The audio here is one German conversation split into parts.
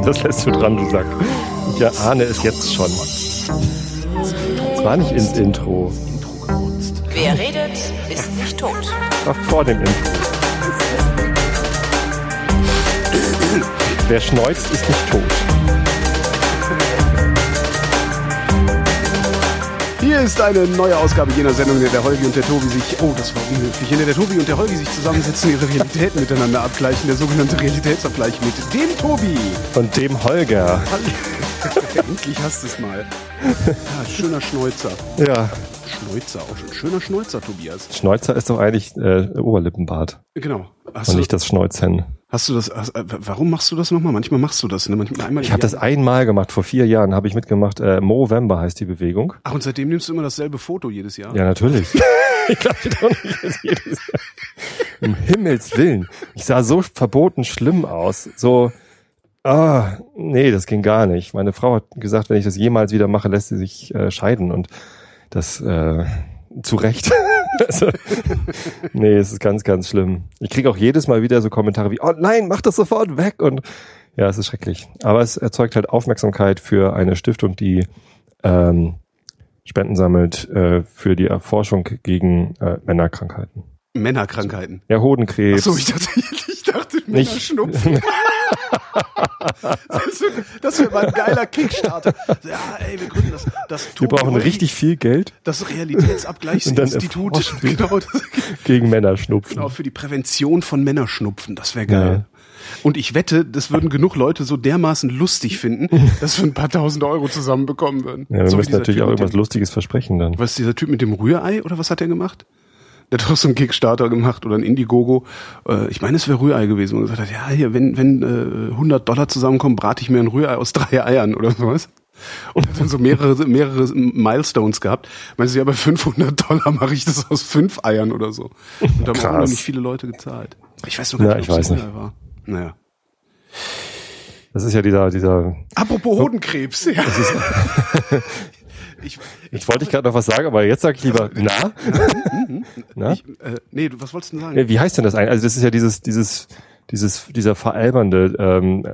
Das lässt du dran, du Sack. Ich ahne es jetzt schon. Es war nicht ins Intro. Wer redet, ist nicht tot. War vor dem Intro. Wer schneuzt, ist nicht tot. Hier ist eine neue Ausgabe jener Sendung, in der der Holgi und der Tobi sich, oh, das war unhöflich, in der der Tobi und der Holgi sich zusammensetzen, ihre Realitäten miteinander abgleichen, der sogenannte Realitätsabgleich mit dem Tobi. Und dem Holger. Endlich hast du es mal. Ja, schöner Schnäuzer. Ja, Schnäuzer, auch schon. Schöner Schnäuzer, Tobias. Schnäuzer ist doch eigentlich äh, Oberlippenbart Genau. Hast und nicht das Schnäuzen. Hast du das, hast, äh, warum machst du das nochmal? Manchmal machst du das, ne? Manchmal einmal Ich habe das einmal gemacht, vor vier Jahren habe ich mitgemacht. Äh, Movember heißt die Bewegung. Ach, und seitdem nimmst du immer dasselbe Foto jedes Jahr? Ja, natürlich. ich glaube doch nicht, dass jedes Jahr. Um Himmels Willen. Ich sah so verboten schlimm aus. So, ah, nee, das ging gar nicht. Meine Frau hat gesagt, wenn ich das jemals wieder mache, lässt sie sich äh, scheiden und das äh, zu Recht. also, nee, es ist ganz, ganz schlimm. Ich kriege auch jedes Mal wieder so Kommentare wie, oh nein, mach das sofort weg und ja, es ist schrecklich. Aber es erzeugt halt Aufmerksamkeit für eine Stiftung, die ähm, Spenden sammelt äh, für die Erforschung gegen äh, Männerkrankheiten. Männerkrankheiten. Ja, Hodenkrebs. Achso, ich dachte, ich dachte Männerschnupfen. das wäre mal ein geiler Kickstarter. Ja, ey, wir gründen das, das Wir brauchen richtig viel Geld das Realitätsabgleichsinstitut. Genau, das, gegen Männerschnupfen. genau, für die Prävention von Männerschnupfen. Das wäre geil. Ja. Und ich wette, das würden genug Leute so dermaßen lustig finden, dass wir ein paar tausend Euro zusammenbekommen würden. Ja, wir so müssen natürlich Typ auch irgendwas dem, Lustiges versprechen dann. Was ist dieser Typ mit dem Rührei oder was hat er gemacht? Der hat doch so einen Kickstarter gemacht oder ein Indiegogo. Äh, ich meine, es wäre Rührei gewesen. Und gesagt hat, ja, hier, wenn, wenn äh, 100 Dollar zusammenkommen, brate ich mir ein Rührei aus drei Eiern oder sowas. Und hat dann so mehrere, mehrere Milestones gehabt. Meinst du, ja, bei 500 Dollar mache ich das aus fünf Eiern oder so. Und da haben auch nicht viele Leute gezahlt. Ich weiß noch Ja, gar nicht, ob es weiß ein Rührei war. Naja. Das ist ja dieser, dieser, Apropos Hodenkrebs. Ja. ich, jetzt wollte ich gerade noch was sagen, aber jetzt sage ich lieber, na? na? ich, äh, nee, du- was wolltest du denn sagen? Ja, Wie heißt denn das eigentlich? Also das ist ja dieses, dieses, dieses, dieser veralbernde, ähm,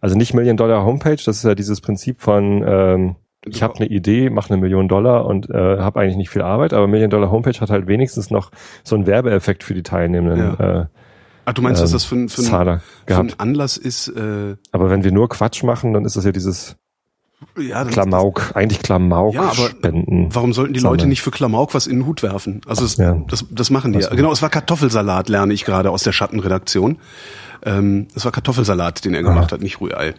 also nicht Million Dollar Homepage, das ist ja dieses Prinzip von, ähm, ich habe eine Idee, mache eine Million Dollar und äh, habe eigentlich nicht viel Arbeit, aber Million Dollar Homepage hat halt wenigstens noch so einen Werbeeffekt für die Teilnehmenden äh, Ah, du meinst, dass ähm, das für, ein- für, ein- für gehabt. ein Anlass ist, äh, Aber wenn wir nur Quatsch machen, dann ist das ja dieses ja, das, Klamauk, eigentlich Klamauk Ja, aber spenden. warum sollten die Sammeln. Leute nicht für Klamauk was in den Hut werfen? Also es, Ja. das, das machen die. Ja. Genau, es war Kartoffelsalat, lerne ich gerade aus der Schattenredaktion. Ähm, es war Kartoffelsalat, den er gemacht hat, nicht Rührei.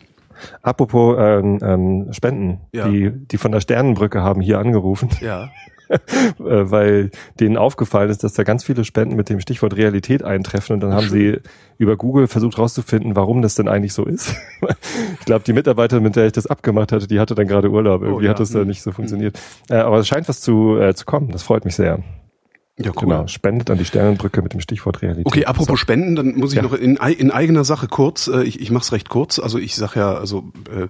Apropos ähm, ähm, Spenden, Ja. die die von der Sternenbrücke haben hier angerufen, Ja. äh, weil denen aufgefallen ist, dass da ganz viele Spenden mit dem Stichwort Realität eintreffen und dann haben sie über Google versucht rauszufinden, warum das denn eigentlich so ist. ich glaube, die Mitarbeiterin, mit der ich das abgemacht hatte, die hatte dann gerade Urlaub. Irgendwie Oh, ja. hat das da Hm. nicht so funktioniert. Äh, aber es scheint was zu, äh, zu kommen. Das freut mich sehr. Ja, cool. Genau. Spendet an die Sternenbrücke mit dem Stichwort Realität. Okay, apropos Spenden, dann muss ich Ja. noch in, in eigener Sache kurz, äh, ich, ich mache es recht kurz, also ich sag ja, also äh,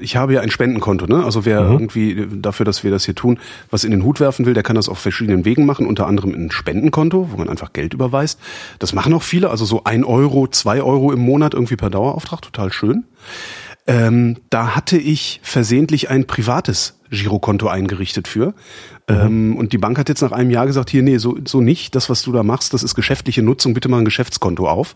ich habe ja ein Spendenkonto, ne? Also wer Mhm. irgendwie dafür, dass wir das hier tun, was in den Hut werfen will, der kann das auf verschiedenen Wegen machen, unter anderem ein Spendenkonto, wo man einfach Geld überweist. Das machen auch viele, also so ein Euro, zwei Euro im Monat irgendwie per Dauerauftrag, total schön. Ähm, da hatte ich versehentlich ein privates Girokonto eingerichtet für. Ähm, und die Bank hat jetzt nach einem Jahr gesagt, hier, nee, so, so nicht. Das, was du da machst, das ist geschäftliche Nutzung. Bitte mal ein Geschäftskonto auf.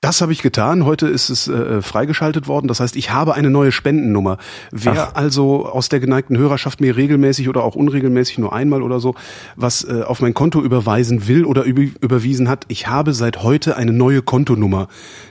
Das habe ich getan. Heute ist es äh, freigeschaltet worden. Das heißt, ich habe eine neue Spendennummer. Wer also aus der geneigten Hörerschaft mir regelmäßig oder auch unregelmäßig nur einmal oder so was äh, auf mein Konto überweisen will oder über, überwiesen hat, ich habe seit heute eine neue Kontonummer.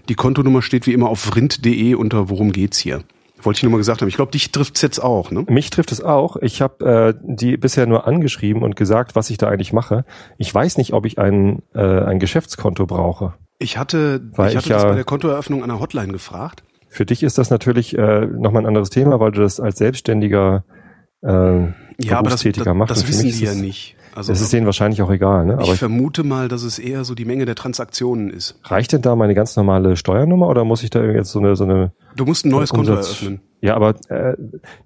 Die Kontonummer steht wie immer auf vrind.de unter Worum geht's hier. Wollte ich nur mal gesagt haben. Ich glaube, dich trifft's jetzt auch, ne? Mich trifft es auch. Ich habe äh, die bisher nur angeschrieben und gesagt, was ich da eigentlich mache. Ich weiß nicht, ob ich ein, äh, ein Geschäftskonto brauche. Ich hatte, Weil ich hatte ich das ja- bei der Kontoeröffnung an der Hotline gefragt. Für dich ist das natürlich äh, nochmal ein anderes Thema, weil du das als Selbstständiger äh, Ja, aber das, das, machst. das wissen die ja nicht. Also Das ist denen wahrscheinlich auch egal. Ne? Aber ich vermute mal, dass es eher so die Menge der Transaktionen ist. reicht denn da meine ganz normale Steuernummer oder muss ich da jetzt so eine so eine Du musst ein neues Konto Umsatz- eröffnen. Ja, aber äh,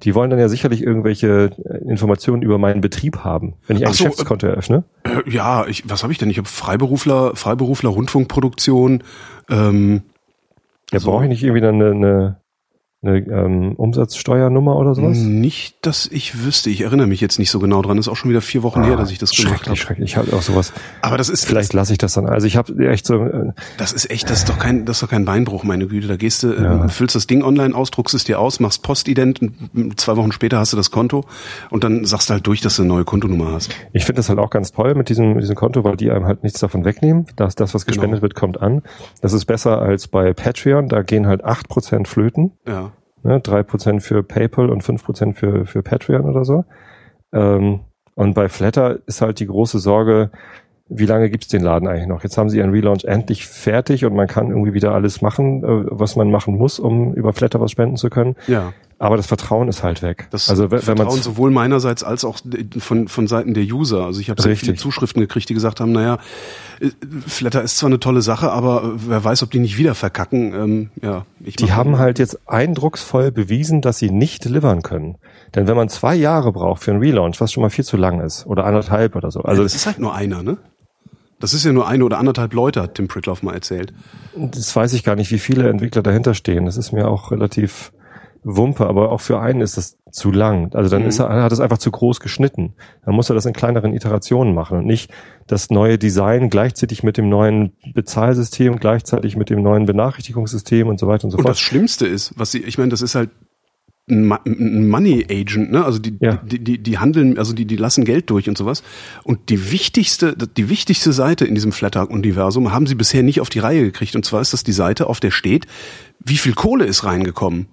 die wollen dann ja sicherlich irgendwelche äh, Informationen über meinen Betrieb haben, wenn ich ein so, Geschäftskonto eröffne. Äh, Ja, ich, was habe ich denn? Ich habe Freiberufler, Freiberufler, Rundfunkproduktion, ähm, Ja, So. brauche ich nicht irgendwie dann eine, eine, eine ähm, Umsatzsteuernummer oder sowas? Nicht, dass ich wüsste. Ich erinnere mich jetzt nicht so genau dran. Ist auch schon wieder vier Wochen her, dass ich das gemacht habe. schrecklich. Ich habe auch sowas. Aber das ist Vielleicht lasse ich das dann. Also ich habe echt so, äh, Das ist echt, das ist doch kein, das ist doch kein Beinbruch, meine Güte. Da gehst du, Ja. ähm, füllst das Ding online aus, druckst es dir aus, machst Postident, und zwei Wochen später hast du das Konto und dann sagst du halt durch, dass du eine neue Kontonummer hast. ich finde das halt auch ganz toll mit diesem, mit diesem Konto, weil die einem halt nichts davon wegnehmen. Das, das was gespendet Genau. wird, kommt an. Das ist besser als bei Patreon. Da gehen halt 8% flöten. Ja. Ne? 3% für PayPal und 5% für, für Patreon oder so. Ähm, und bei Flatter ist halt die große Sorge, wie lange gibt's den Laden eigentlich noch? Jetzt haben sie ihren Relaunch endlich fertig und man kann irgendwie wieder alles machen, äh, was man machen muss, um über Flatter was spenden zu können. Ja. Aber das Vertrauen ist halt weg. Das also wenn, Vertrauen sowohl meinerseits als auch von, von Seiten der User. Also ich habe sehr viele. Zuschriften gekriegt, die gesagt haben, naja, äh, Flatter ist zwar eine tolle Sache, aber äh, wer weiß, ob die nicht wieder verkacken. Ähm, ja, ich Die haben halt jetzt eindrucksvoll bewiesen, dass sie nicht delivern können. Denn wenn man zwei Jahre braucht für einen Relaunch, was schon mal viel zu lang ist, oder anderthalb oder so, Also also das ist halt nur einer, ne? Das ist ja nur eine oder anderthalb Leute, hat Tim Pritloff mal erzählt. das weiß ich gar nicht, wie viele Entwickler dahinter stehen. Das ist mir auch relativ Wumpe, aber auch für einen ist das zu lang. Also dann Mhm. ist er, hat es einfach zu groß geschnitten. Dann muss er das in kleineren Iterationen machen und nicht das neue Design gleichzeitig mit dem neuen Bezahlsystem, gleichzeitig mit dem neuen Benachrichtigungssystem und so weiter und so Und fort. das Schlimmste ist, was sie, ich meine, das ist halt ein Money Agent, ne? Also die, Ja. die, die, die handeln, also die, die lassen Geld durch und sowas. Und die wichtigste, die wichtigste Seite in diesem Flatter-Universum haben sie bisher nicht auf die Reihe gekriegt. Und zwar ist das die Seite, auf der steht, wie viel Kohle ist reingekommen.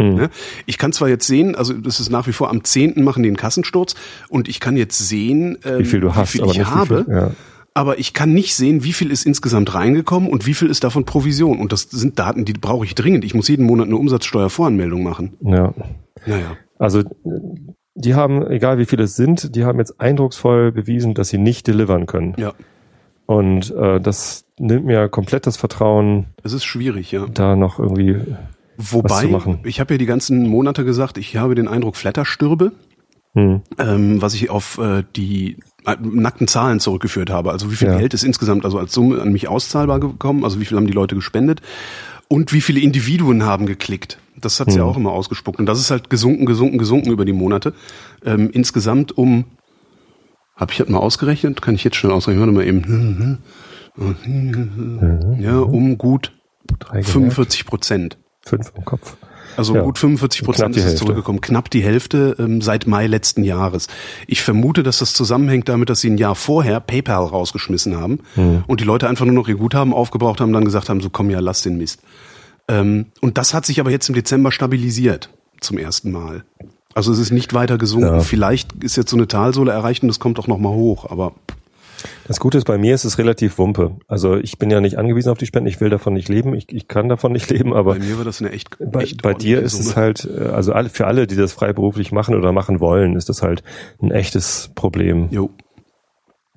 Mhm. Ne? Ich kann zwar jetzt sehen, also das ist nach wie vor am 10. machen die einen Kassensturz und ich kann jetzt sehen, ähm, Wie viel du hast, wie viel ich habe. viel, ja. Aber ich kann nicht sehen, wie viel ist insgesamt reingekommen und wie viel ist davon Provision. Und das sind Daten, die brauche ich dringend. Ich muss jeden Monat eine Umsatzsteuervoranmeldung machen. Ja. Naja. Also die haben, egal wie viele es sind, die haben jetzt eindrucksvoll bewiesen, dass sie nicht delivern können. Ja. Und äh, das nimmt mir komplett das Vertrauen, Es ist schwierig, ja. da noch irgendwie Wobei, ich habe ja die ganzen Monate gesagt, ich habe den Eindruck, Flatter stürbe, hm, ähm, was ich auf äh, die äh, nackten Zahlen zurückgeführt habe. Also wie viel Ja. Geld ist insgesamt also als Summe an mich auszahlbar gekommen, also wie viel haben die Leute gespendet und wie viele Individuen haben geklickt. Das hat's ja Hm. auch immer ausgespuckt. Und das ist halt gesunken, gesunken, gesunken über die Monate. Ähm, insgesamt um, habe ich das mal ausgerechnet? Kann ich jetzt schnell ausrechnen? Warte mal eben. Ja, um gut drei gemerkt, 45 Prozent. Fünf im Kopf. Also Ja. gut 45 Knapp Prozent ist es zurückgekommen. Knapp die Hälfte ähm, seit Mai letzten Jahres. Ich vermute, dass das zusammenhängt damit, dass sie ein Jahr vorher PayPal rausgeschmissen haben Hm. und die Leute einfach nur noch ihr Guthaben aufgebraucht haben und dann gesagt haben, so komm ja, lass den Mist. Ähm, und das hat sich aber jetzt im Dezember stabilisiert. Zum ersten Mal. Also es ist nicht weiter gesunken. Ja. Vielleicht ist jetzt so eine Talsohle erreicht und es kommt auch noch mal hoch. Aber Das Gute ist, bei mir ist es relativ Wumpe. Also ich bin ja nicht angewiesen auf die Spenden, ich will davon nicht leben, ich, ich kann davon nicht leben, aber bei mir war das eine echt, bei, echt bei dir ist es Summe. halt, äh, also alle, für alle, die das freiberuflich machen oder machen wollen, ist das halt ein echtes Problem. Jo.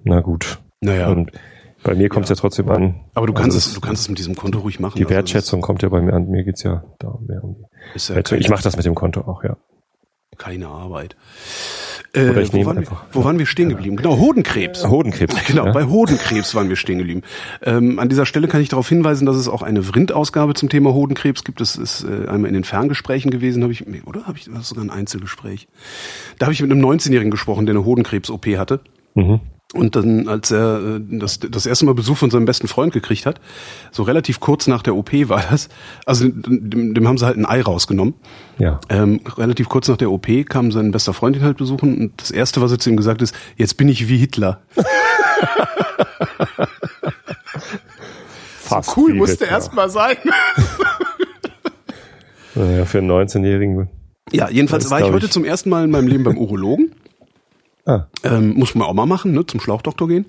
Na gut. Naja. Und bei mir kommt es ja. trotzdem an. Aber du Also kannst das- es, du kannst es mit diesem Konto ruhig machen. Die Also Wertschätzung kommt ja bei mir an. Mir geht's ja da mehr um die ist ja. Ich mache das mit dem Konto auch, ja. Keine Arbeit. Oder Äh, ich wo, waren wir, einfach- wo waren wir stehen geblieben? Genau, Hodenkrebs. Hodenkrebs. Genau, ja. bei Hodenkrebs waren wir stehen geblieben. Ähm, an dieser Stelle kann ich darauf hinweisen, dass es auch eine Vrind-Ausgabe zum Thema Hodenkrebs gibt. Das ist äh, einmal in den Ferngesprächen gewesen, habe ich, oder habe ich das sogar ein Einzelgespräch? Da habe ich mit einem 19-Jährigen gesprochen, der eine Hodenkrebs-OP hatte. Mhm. Und dann, als er äh, das, das erste Mal Besuch von seinem besten Freund gekriegt hat, so relativ kurz nach der OP war das, also dem, dem haben sie halt ein Ei rausgenommen. Ja. Ähm, relativ kurz nach der OP kam sein bester Freund ihn halt besuchen und das erste, was er zu ihm gesagt ist, jetzt bin ich wie Hitler. Fast Cool wie musste Hitler. erst mal sein. Naja, für einen 19-Jährigen. Ja, jedenfalls war ich heute ich. zum ersten Mal in meinem Leben beim Urologen. Ah, Ähm, muss man auch mal machen, ne, zum Schlauchdoktor gehen.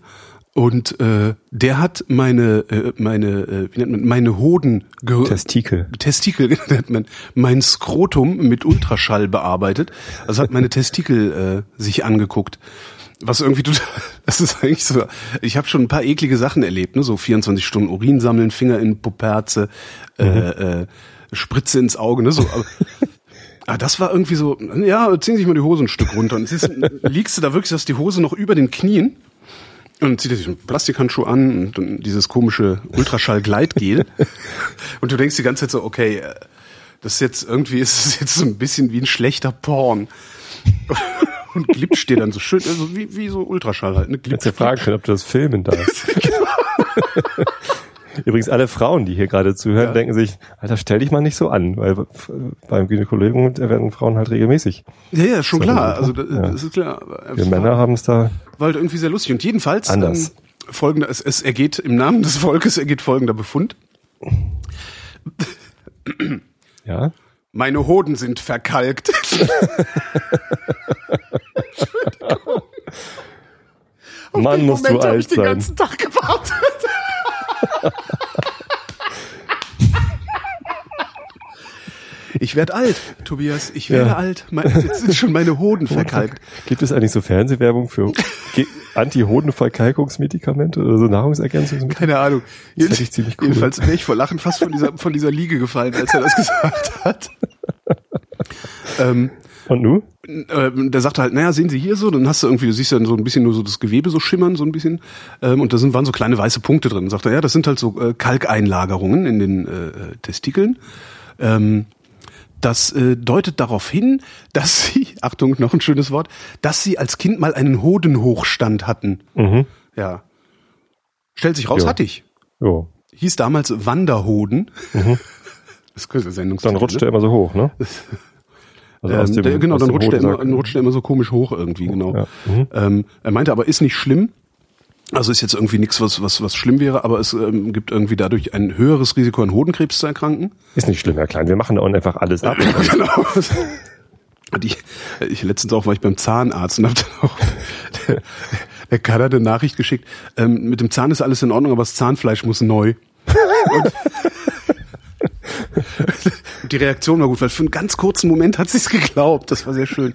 Und äh, der hat meine äh, meine äh, wie nennt man meine Hoden Testikel. Testikel nennt man mein Skrotum mit Ultraschall bearbeitet. Also hat meine Testikel äh, sich angeguckt. Was irgendwie total, das ist eigentlich so, ich habe schon ein paar eklige Sachen erlebt, ne, so 24 Stunden Urin sammeln, Finger in Puperze, äh, äh, Spritze ins Auge, ne, so. Aber, Ah, das war irgendwie so, ja, ziehen Sie sich mal die Hose ein Stück runter. Und es ist, liegst du da wirklich, dass die Hose noch über den Knien Und dann zieht er sich einen Plastikhandschuh an und dieses komische Ultraschall-Gleitgel. und du denkst die ganze Zeit so, okay, äh, das ist jetzt irgendwie, ist es jetzt so ein bisschen wie ein schlechter Porn. und glitscht dir dann so schön, also wie, wie so Ultraschall halt. Ne? Glitsch, ja fragen können, ob du das filmen darfst. Übrigens, alle Frauen, die hier gerade zuhören, ja. denken sich, Alter, stell dich mal nicht so an, weil beim Gynäkologen werden Frauen halt regelmäßig. Ja, ja, schon klar. Also das, ja. ist klar. Wir Männer haben es da. War halt irgendwie sehr lustig. Und jedenfalls anders. Ähm, folgender, es, es ergeht im Namen des Volkes ergeht folgender Befund. Ja. Meine Hoden sind verkalkt. Mann, musst Moment du alt ich den ganzen Tag gewartet. Ich werde alt, Tobias. Ich werde ja. alt. Jetzt sind schon meine Hoden verkalkt. Gibt es eigentlich so Fernsehwerbung für Anti-Hodenverkalkungsmedikamente oder so Nahrungsergänzungsmittel? Keine Ahnung. Das Jetzt, ich ziemlich cool. Jedenfalls wäre ich vor Lachen fast von dieser, von dieser Liege gefallen, als er das gesagt hat. Ähm, und nu? Äh, der sagte halt, naja, sehen Sie hier so, dann hast du irgendwie, du siehst dann so ein bisschen nur so das Gewebe so schimmern, so ein bisschen. Ähm, und da sind, waren so kleine weiße Punkte drin. Sagt er, ja, das sind halt so äh, Kalkeinlagerungen in den äh, Testikeln. Ähm, das äh, deutet darauf hin, dass sie, Achtung, noch ein schönes Wort, dass sie als Kind mal einen Hodenhochstand hatten. Mhm. Ja. Stellt sich raus, jo. hatte ich. Jo. Hieß damals Wanderhoden. Mhm. Das ist Dann rutscht er immer so hoch, ne? Also aus ähm, dem, der, genau, dann rutscht, er immer, dann rutscht er immer so komisch hoch irgendwie, genau. Ja. Mhm. Ähm, er meinte aber, ist nicht schlimm. Also ist jetzt irgendwie nichts, was, was, was schlimm wäre, aber es ähm, gibt irgendwie dadurch ein höheres Risiko, an Hodenkrebs zu erkranken. Ist nicht schlimm, Herr Klein. Wir machen da einfach alles ab. genau. Und ich, ich letztens auch war ich beim Zahnarzt und hab dann auch der, der Kader eine Nachricht geschickt. Ähm, mit dem Zahn ist alles in Ordnung, aber das Zahnfleisch muss neu. Und die Reaktion war gut, weil für einen ganz kurzen Moment hat sie es geglaubt. Das war sehr schön.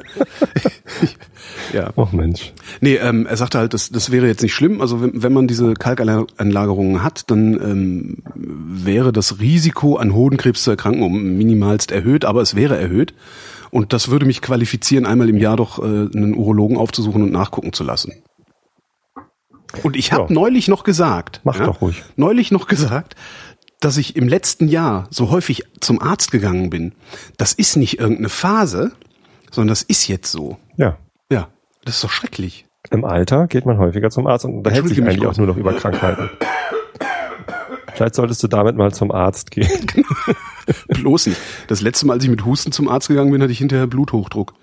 ja. Oh Mensch. Nee, ähm, er sagte halt, das, das wäre jetzt nicht schlimm. Also wenn, wenn man diese Kalkanlagerungen hat, dann ähm, wäre das Risiko, an Hodenkrebs zu erkranken, um minimalst erhöht, aber es wäre erhöht. Und das würde mich qualifizieren, einmal im Jahr doch äh, einen Urologen aufzusuchen und nachgucken zu lassen. Und ich habe ja. neulich noch gesagt, mach ja, doch ruhig. Neulich noch gesagt, dass ich im letzten Jahr so häufig zum Arzt gegangen bin, das ist nicht irgendeine Phase, sondern das ist jetzt so. Ja. Ja, das ist doch schrecklich. Im Alter geht man häufiger zum Arzt und unterhält sich eigentlich auch nur noch über Krankheiten. Vielleicht solltest du damit mal zum Arzt gehen. Bloß nicht. Das letzte Mal, als ich mit Husten zum Arzt gegangen bin, hatte ich hinterher Bluthochdruck.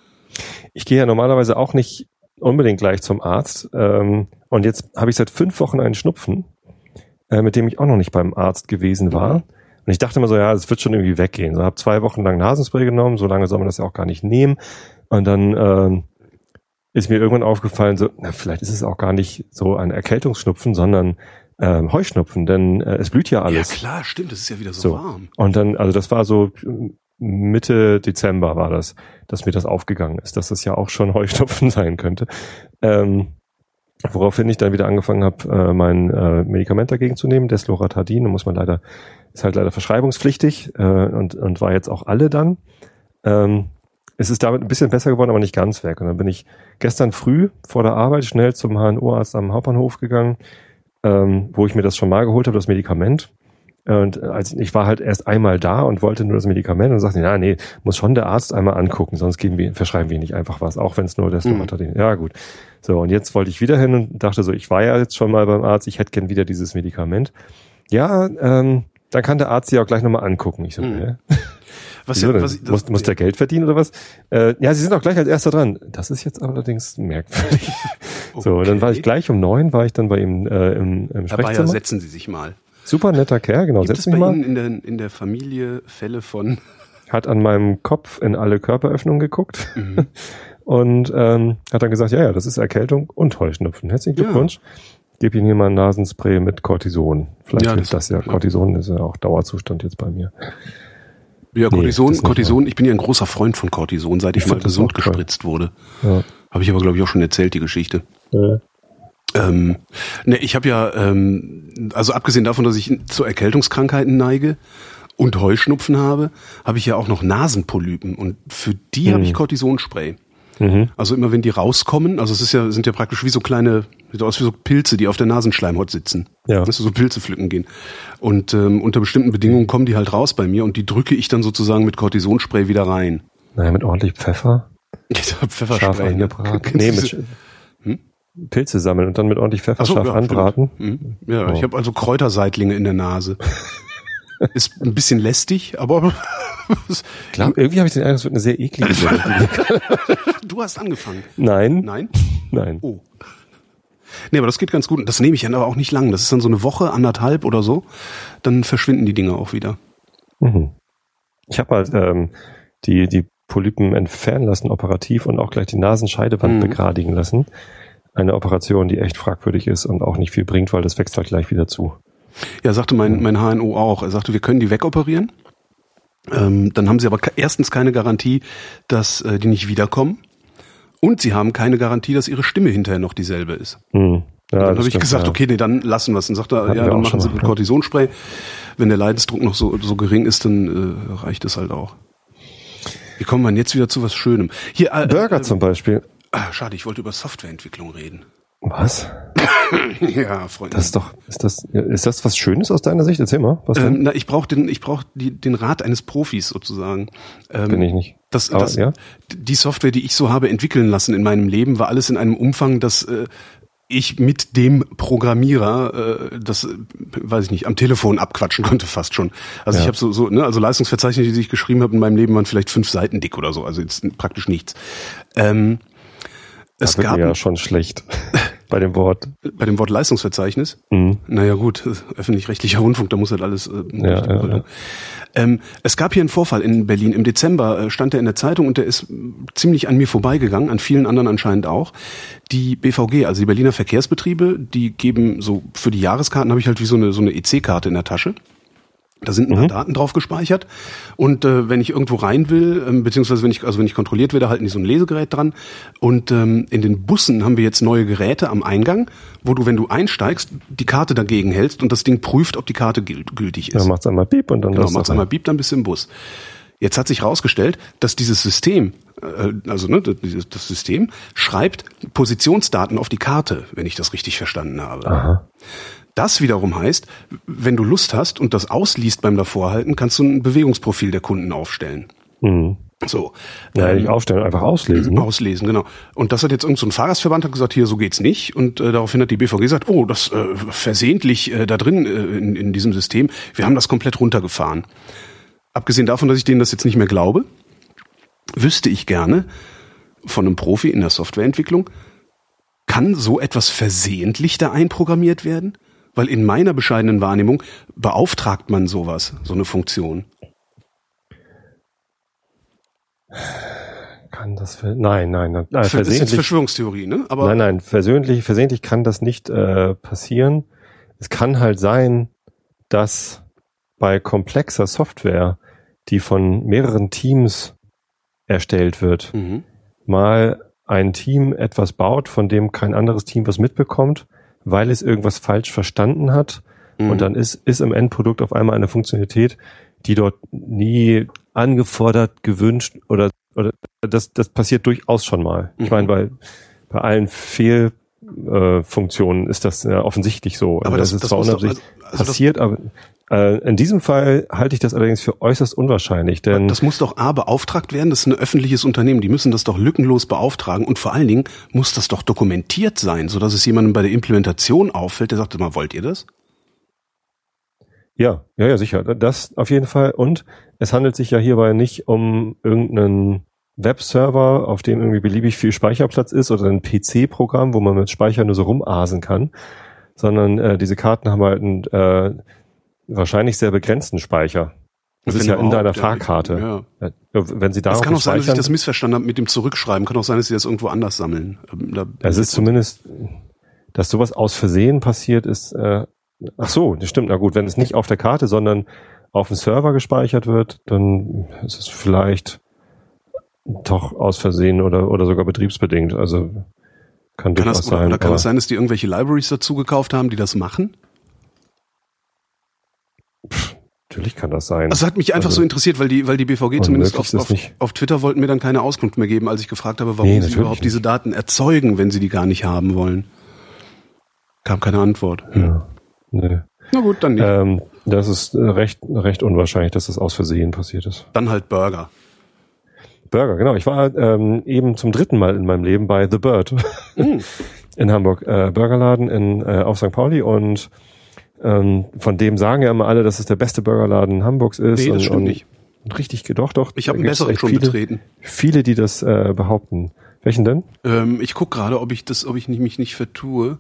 Ich gehe ja normalerweise auch nicht unbedingt gleich zum Arzt. Ähm, und jetzt habe ich seit fünf Wochen einen Schnupfen äh, mit dem ich auch noch nicht beim Arzt gewesen war. Und ich dachte immer so, ja, das wird schon irgendwie weggehen. So habe zwei Wochen lang Nasenspray genommen, so lange soll man das ja auch gar nicht nehmen. Und dann ähm, ist mir irgendwann aufgefallen, so, na, vielleicht ist es auch gar nicht so ein Erkältungsschnupfen, sondern ähm, Heuschnupfen, denn äh, es blüht ja alles. Ja klar, stimmt, es ist ja wieder so, so warm. Und dann, also das war so Mitte Dezember war das, dass mir das aufgegangen ist, dass das ja auch schon Heuschnupfen sein könnte. Ähm, Woraufhin ich dann wieder angefangen habe, äh, mein äh, Medikament dagegen zu nehmen, Desloratadin, da muss man leider, ist halt leider verschreibungspflichtig äh, und, und war jetzt auch alle dann. Ähm, es ist damit ein bisschen besser geworden, aber nicht ganz weg. Und dann bin ich gestern früh vor der Arbeit schnell zum HNO-Arzt am Hauptbahnhof gegangen, ähm, wo ich mir das schon mal geholt habe, das Medikament. Und als ich war halt erst einmal da und wollte nur das Medikament und sagte, ja, nee, muss schon der Arzt einmal angucken, sonst geben wir, verschreiben wir nicht einfach was, auch wenn es nur das mhm. Ja, gut. So, und jetzt wollte ich wieder hin und dachte so, ich war ja jetzt schon mal beim Arzt, ich hätte gern wieder dieses Medikament. Ja, ähm, dann kann der Arzt sie auch gleich nochmal angucken. Ich so, mhm. ja. Was, ja, was, das, muss, muss der Geld verdienen oder was? Äh, ja, sie sind auch gleich als erster dran. Das ist jetzt allerdings merkwürdig. Okay. So, und dann war ich gleich um neun, war ich dann bei ihm äh, im, im Herr Bayer, setzen Sie sich mal. Super netter Kerl, genau. Gibt Setz es bei Ihnen in der, in der Familie Fälle von... Hat an meinem Kopf in alle Körperöffnungen geguckt mhm. und ähm, hat dann gesagt, ja, ja, das ist Erkältung und Heuschnupfen. Herzlichen Glückwunsch. Ja. Gib Ihnen hier mal ein Nasenspray mit Cortison. Vielleicht ja, hilft das, das ja. Cortison ist ja auch Dauerzustand jetzt bei mir. Ja, Cortison, nee, Cortison, ich bin ja ein großer Freund von Cortison, seit ich, ich mal gesund gespritzt wurde. Ja. Habe ich aber, glaube ich, auch schon erzählt, die Geschichte. Ja. Ähm, ne, ich habe ja, ähm, also abgesehen davon, dass ich zu Erkältungskrankheiten neige und Heuschnupfen habe, habe ich ja auch noch Nasenpolypen und für die mhm. habe ich Cortisonspray. Mhm. Also immer wenn die rauskommen, also es ist ja, sind ja praktisch wie so kleine Sieht aus wie so Pilze, die auf der Nasenschleimhaut sitzen. Ja. Dass so Pilze pflücken gehen. Und ähm, unter bestimmten Bedingungen kommen die halt raus bei mir und die drücke ich dann sozusagen mit Cortisonspray wieder rein. Naja, mit ordentlich Pfeffer. Ich hab Scharf Pfefferspray. ne? Nee, mit Pilze sammeln und dann mit ordentlich Pfeffer Ach so, ja, anbraten. Hm? Ja, ich habe also Kräuterseitlinge in der Nase. Ist ein bisschen lästig, aber Klar, irgendwie habe ich den Eindruck, es wird eine sehr eklige Sendung. du hast angefangen. Nein, Nein? nein. Oh. Nee, aber das geht ganz gut. Und Das nehme ich dann aber auch nicht lang. Das ist dann so eine Woche, anderthalb oder so. Dann verschwinden die Dinge auch wieder. Mhm. Ich habe halt ähm, die, die Polypen entfernen lassen, operativ, und auch gleich die Nasenscheidewand Mhm. begradigen lassen. Eine Operation, die echt fragwürdig ist und auch nicht viel bringt, weil das wächst halt gleich wieder zu. Ja, sagte mein, mein HNO auch. Er sagte, wir können die wegoperieren. Ähm, dann haben sie aber erstens keine Garantie, dass äh, die nicht wiederkommen. Und sie haben keine Garantie, dass ihre Stimme hinterher noch dieselbe ist. Hm. Ja, dann habe ich gesagt, ja. okay, nee, dann lassen wir es. Und sagte er, Hatten ja, dann machen sie mit. Cortisonspray. Wenn der Leidensdruck noch so, so gering ist, dann äh, reicht es halt auch. Wie kommen wir denn jetzt wieder zu was Schönem? Hier, äh, Burger äh, zum Beispiel. Ah, schade, ich wollte über Softwareentwicklung reden. Was? ja, Freunde. Das ist doch, ist das, ist das was Schönes aus deiner Sicht? Erzähl mal. Was ähm, na, ich brauche den, ich brauch die, den Rat eines Profis sozusagen. Ähm, Bin ich nicht. Das, Aber, das, ja? Die Software, die ich so habe entwickeln lassen in meinem Leben, war alles in einem Umfang, dass äh, ich mit dem Programmierer äh, das, äh, weiß ich nicht, am Telefon abquatschen konnte fast schon. Also Ja. ich habe so, so, ne, also Leistungsverzeichnisse, die ich geschrieben habe in meinem Leben, waren vielleicht fünf Seiten dick oder so, also jetzt praktisch nichts. Ähm, es gab ja schon schlecht bei dem Wort. bei dem Wort Leistungsverzeichnis, Mhm. naja gut, öffentlich-rechtlicher Rundfunk, da muss halt alles. Äh, Ja, ja, ja. Ähm, es gab hier einen Vorfall in Berlin. Im Dezember äh, stand er in der Zeitung und der ist ziemlich an mir vorbeigegangen, an vielen anderen anscheinend auch. Die BVG, also die Berliner Verkehrsbetriebe, die geben so für die Jahreskarten habe ich halt wie so eine so eine EC-Karte in der Tasche. Da sind ein paar Daten drauf gespeichert und äh, wenn ich irgendwo rein will, ähm, beziehungsweise wenn ich also wenn ich kontrolliert werde, halten die so ein Lesegerät dran und ähm, in den Bussen haben wir jetzt neue Geräte am Eingang, wo du wenn du einsteigst die Karte dagegen hältst und das Ding prüft, ob die Karte gültig ist. Dann macht's einmal Piep und dann Genau, macht's einmal. Beep, dann bist du im Bus. Jetzt hat sich herausgestellt, dass dieses System, äh, also ne, das System schreibt Positionsdaten auf die Karte, wenn ich das richtig verstanden habe. Aha. Das wiederum heißt, wenn du Lust hast und das ausliest beim Davorhalten, kannst du ein Bewegungsprofil der Kunden aufstellen. Mhm. So. Ja, Ähm, nicht aufstellen, einfach auslesen. ne? Auslesen, genau. Und das hat jetzt irgendein so ein Fahrgastverband hat gesagt, hier, so geht's nicht. Und äh, daraufhin hat die BVG gesagt, oh, das äh, versehentlich äh, da drin äh, in, in diesem System, wir haben das komplett runtergefahren. Abgesehen davon, dass ich denen das jetzt nicht mehr glaube, wüsste ich gerne von einem Profi in der Softwareentwicklung, kann so etwas versehentlich da einprogrammiert werden? Weil in meiner bescheidenen Wahrnehmung beauftragt man sowas, so eine Funktion. Kann das ver nein, nein, nein. Äh, Das ist jetzt Verschwörungstheorie, ne? Aber nein, nein, versehentlich, versehentlich kann das nicht äh, passieren. Es kann halt sein, dass bei komplexer Software, die von mehreren Teams erstellt wird, Mhm. mal ein Team etwas baut, von dem kein anderes Team was mitbekommt, weil es irgendwas falsch verstanden hat. Mhm. Und dann ist, ist im Endprodukt auf einmal eine Funktionalität, die dort nie angefordert, gewünscht oder, oder das, das passiert durchaus schon mal. Ich Mhm. meine, bei, bei allen Fehlfunktionen äh, Funktionen ist das ja offensichtlich so. Aber das- ist das zwar unabsichtlich also- also das- passiert, aber äh, in diesem Fall halte ich das allerdings für äußerst unwahrscheinlich, denn Das muss doch A beauftragt werden, das ist ein öffentliches Unternehmen, die müssen das doch lückenlos beauftragen und vor allen Dingen muss das doch dokumentiert sein, sodass es jemandem bei der Implementation auffällt, der sagt, mal, wollt ihr das? Ja, ja, ja, sicher. Das auf jeden Fall. Und es handelt sich ja hierbei nicht um irgendeinen Webserver, auf dem irgendwie beliebig viel Speicherplatz ist oder ein PC-Programm, wo man mit Speicher nur so rumasen kann, sondern äh, diese Karten haben halt einen äh, wahrscheinlich sehr begrenzten Speicher. Das ist ja in deiner. Fahrkarte. Ja. Wenn sie Das darauf kann auch sein, dass ich das missverstanden habe mit dem Zurückschreiben. Kann auch sein, dass sie das irgendwo anders sammeln. Ähm, Da, es ist zumindest, dass sowas aus Versehen passiert ist. Äh, ach so, das stimmt. Na gut, wenn es nicht auf der Karte, sondern auf dem Server gespeichert wird, dann ist es vielleicht doch aus Versehen oder oder sogar betriebsbedingt. Also kann, kann das, sein. oder kann das sein, dass die irgendwelche Libraries dazu gekauft haben, die das machen? Natürlich kann das sein. Das hat mich einfach Also- so interessiert, weil die, weil die BVG zumindest auf, auf, auf Twitter wollten mir dann keine Auskunft mehr geben, als ich gefragt habe, warum Nee, sie überhaupt diese nicht. Daten erzeugen, wenn sie die gar nicht haben wollen. Kam keine Antwort. Hm. Ja. Nee. Na gut, dann nicht. Ähm, das ist äh, recht, recht unwahrscheinlich, dass das aus Versehen passiert ist. Dann halt Burger. Burger, genau. Ich war ähm, eben zum dritten Mal in meinem Leben bei The Bird Hm. in Hamburg. Äh, Burgerladen in, äh, auf St. Pauli und ähm, von dem sagen ja immer alle, dass es der beste Burgerladen Hamburgs ist. Nee, das und, stimmt und, nicht. und richtig, doch, doch. Ich habe einen besseren schon viele, betreten. Viele, die das äh, behaupten. Welchen denn? Ähm, ich guck gerade, ob ich das, ob ich mich nicht vertue.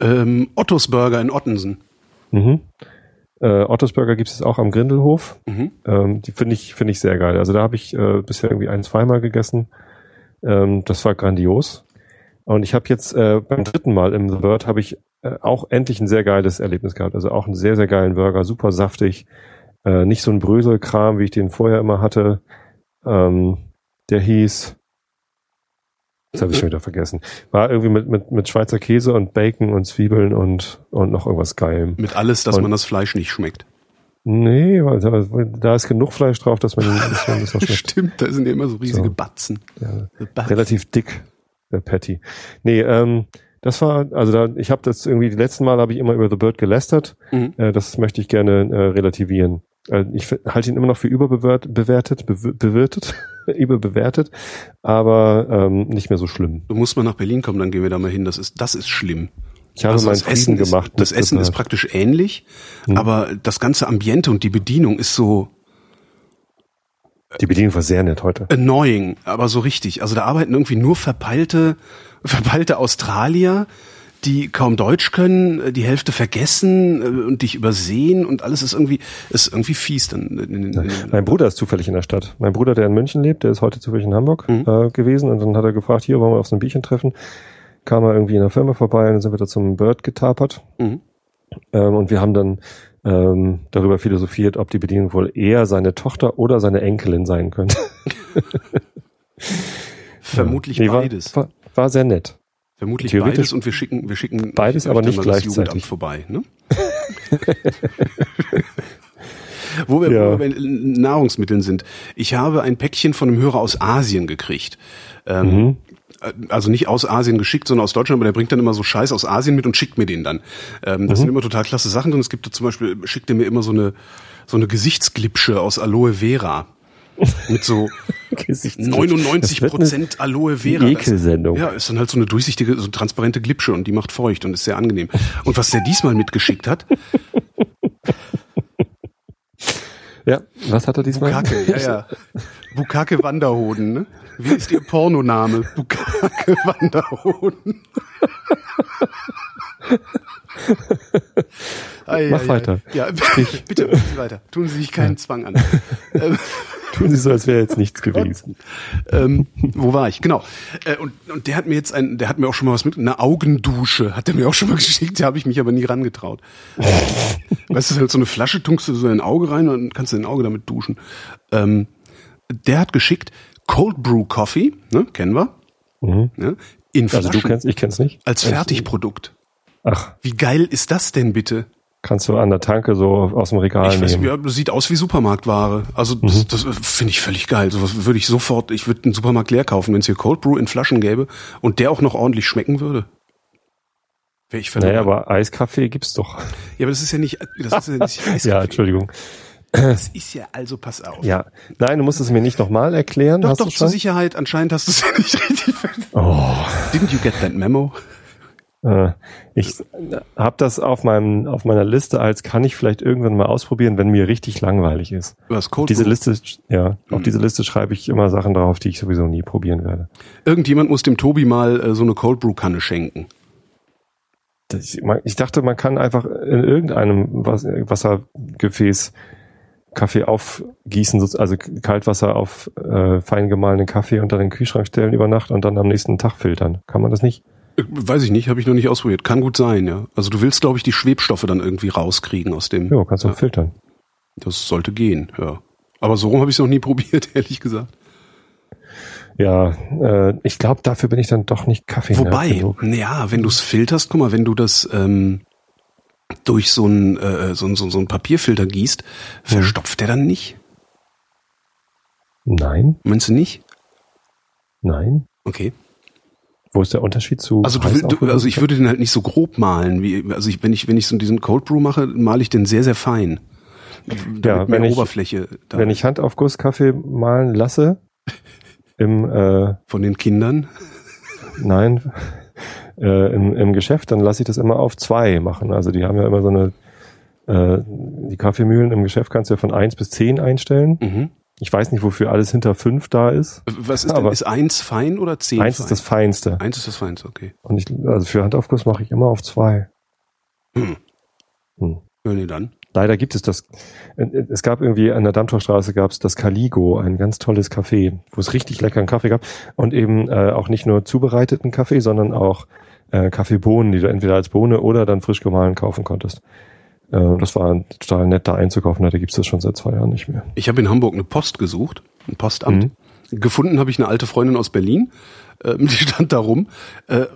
Ähm, Ottos Burger in Ottensen. Mhm. Äh, Ottos Burger gibt es auch am Grindelhof. Mhm. Ähm, die finde ich, finde ich sehr geil. Also da habe ich äh, bisher irgendwie ein, zweimal gegessen. Ähm, das war grandios. Und ich habe jetzt äh, beim dritten Mal im The Bird habe ich äh, auch endlich ein sehr geiles Erlebnis gehabt. Also auch einen sehr, sehr geilen Burger, super saftig. Äh, nicht so ein Bröselkram, wie ich den vorher immer hatte. Ähm, der hieß, das habe ich schon wieder vergessen. War irgendwie mit, mit, mit Schweizer Käse und Bacon und Zwiebeln und, und noch irgendwas Geilem. Mit alles, dass Und- man das Fleisch nicht schmeckt. Nee, weil da, ist genug Fleisch drauf, dass man, dass man das auch schmeckt. Stimmt, da sind ja immer so riesige So. Batzen. Ja, Batzen. relativ dick, der Patty. Nee, ähm, das war, also da, ich habe das irgendwie, die letzten Mal habe ich immer über The Bird gelästert. Mhm. Äh, das möchte ich gerne äh, relativieren. Äh, ich halte ihn immer noch für überbewertet, bewertet, bew- bewirtet, überbewertet, aber ähm, nicht mehr so schlimm. Du musst mal nach Berlin kommen, dann gehen wir da mal hin. Das ist, das ist schlimm. Ich habe Also meinen das Frieden Essen ist, gemacht. Das mit Essen ist praktisch ähnlich, Mhm. aber das ganze Ambiente und die Bedienung ist so Die Bedienung war sehr nett heute. annoying, aber so richtig. Also da arbeiten irgendwie nur verpeilte, verpeilte Australier, die kaum Deutsch können, die Hälfte vergessen äh, und dich übersehen und alles ist irgendwie, ist irgendwie fies dann. In, in, in, Mein Bruder ist zufällig in der Stadt. Mein Bruder, der in München lebt, der ist heute zufällig in Hamburg Mhm. äh, gewesen und dann hat er gefragt, hier wollen wir auf so ein Bierchen treffen. Kam er irgendwie in der Firma vorbei und dann sind wir da zum Bird getapert. Mhm. Ähm, und wir haben dann ähm, darüber philosophiert, ob die Bedienung wohl eher seine Tochter oder seine Enkelin sein könnte. Vermutlich Nee, war, beides. War, war sehr nett. Vermutlich beides und wir schicken, wir schicken Beides, aber nicht gleichzeitig. Jugendamt vorbei. Ne? wo, wir, Ja. bei Nahrungsmitteln sind. Ich habe ein Päckchen von einem Hörer aus Asien gekriegt. Ähm, Mhm. Äh, Also nicht aus Asien geschickt, sondern aus Deutschland, aber der bringt dann immer so Scheiß aus Asien mit und schickt mir den dann. Ähm, das sind immer total klasse Sachen drin. Es gibt zum Beispiel, schickt er mir immer so eine, so eine Gesichtsglipsche aus Aloe Vera. Mit so 99 Prozent Aloe Vera. Ekelsendung. Ja, ist dann halt so eine durchsichtige, so transparente Glipsche und die macht feucht und ist sehr angenehm. Und was der diesmal mitgeschickt hat, Ja, was hat er diesmal? Bukake, ja, ja. Bukake Wanderhoden, ne? Wie ist ihr Pornoname? Bukake Wanderhoden. Ei, Mach ei. weiter. Ja, bitte, bitte weiter. Tun Sie sich keinen Zwang an. Ähm, Tun Sie so, als wäre jetzt nichts gewesen. ähm, wo war ich? Genau. Äh, und, und der hat mir jetzt ein, der hat mir auch schon mal was mit, eine Augendusche, hat er mir auch schon mal geschickt, da habe ich mich aber nie rangetraut. weißt du, halt so eine Flasche, tunkst du so in ein Auge rein und dann kannst du dein Auge damit duschen. Ähm, der hat geschickt Cold Brew Coffee, ne, kennen wir, Mhm. ne, in Also Flaschen du kennst, ich kenn's nicht. als Fertigprodukt. Ach, Wie geil ist das denn bitte? kannst du an der Tanke so aus dem Regal Ich weiß, nehmen. ja, sieht aus wie Supermarktware. Also das, das äh, finde ich völlig geil. Sowas würde ich sofort, ich würde den Supermarkt leer kaufen, wenn es hier Cold Brew in Flaschen gäbe und der auch noch ordentlich schmecken würde. Wäre ich verloren. Naja, aber Eiskaffee gibt's doch. ja, aber das ist ja nicht, das ist ja nicht Eiskaffee. Ja, Entschuldigung. Das ist ja also, pass auf. Ja. Nein, du musst es mir nicht nochmal erklären. Doch, hast doch, zur schon? Sicherheit, anscheinend hast du es ja nicht richtig verstanden. Oh, Didn't you get that memo? äh, ich habe das auf meinem auf meiner Liste als kann ich vielleicht irgendwann mal ausprobieren, wenn mir richtig langweilig ist. Was, Cold Diese Brew? Liste, ja, auf Mhm. diese Liste schreibe ich immer Sachen drauf, die ich sowieso nie probieren werde. Irgendjemand muss dem Tobi mal äh, so eine Cold Brew Kanne schenken. Das- Ich, dachte, man kann einfach in irgendeinem Was- Wassergefäß Kaffee aufgießen, so- also Kaltwasser auf äh, fein gemahlenen Kaffee unter den Kühlschrank stellen über Nacht und dann am nächsten Tag filtern. Kann man das nicht? Äh, Weiß ich nicht, habe ich noch nicht ausprobiert. Kann gut sein, ja. Also du willst, glaube ich, die Schwebstoffe dann irgendwie rauskriegen aus dem. Ja, kannst du Ja. filtern. Das sollte gehen, ja. Aber so rum habe ich es noch nie probiert, ehrlich gesagt. Ja, äh, ich glaube, dafür bin ich dann doch nicht Kaffee. Wobei, ja, wenn du es filterst, guck mal, wenn du das ähm, durch so einen äh, so, so, so einen Papierfilter gießt, verstopft der dann nicht? Nein, Meinst du nicht? nein. Okay. Wo ist der Unterschied zu? Also, du, du, also ich würde den halt nicht so grob malen. Wie, also ich, wenn ich wenn ich so diesen Cold Brew mache, male ich den sehr sehr fein. ja, wenn ich, Oberfläche. Da wenn ich Handaufgusskaffee malen lasse, im äh, von den Kindern. Nein, äh, im, im Geschäft, dann lasse ich das immer auf zwei machen. Also die haben ja immer so eine, äh, die Kaffeemühlen im Geschäft kannst du ja von eins bis zehn einstellen. Mhm. Ich weiß nicht, wofür alles hinter fünf da ist. Was ist denn, ist eins fein oder zehn Eins fein? ist das Feinste. eins ist das feinste, okay. Und ich, also für Handaufguss mache ich immer auf zwei. Hm. Hm. Ja, nee, dann. Leider gibt es das. äh, Es gab irgendwie an der Dammtorstraße gab es das Caligo, ein ganz tolles Café, wo es richtig leckeren Kaffee gab und eben äh, auch nicht nur zubereiteten Kaffee, sondern auch äh, Kaffeebohnen, die du entweder als Bohne oder dann frisch gemahlen kaufen konntest. Äh, das war total nett, da einzukaufen. Da gibt es das schon seit zwei Jahren nicht mehr. Ich habe in Hamburg eine Post gesucht, ein Postamt. Gefunden habe ich eine alte Freundin aus Berlin, ähm, die stand da rum. Äh,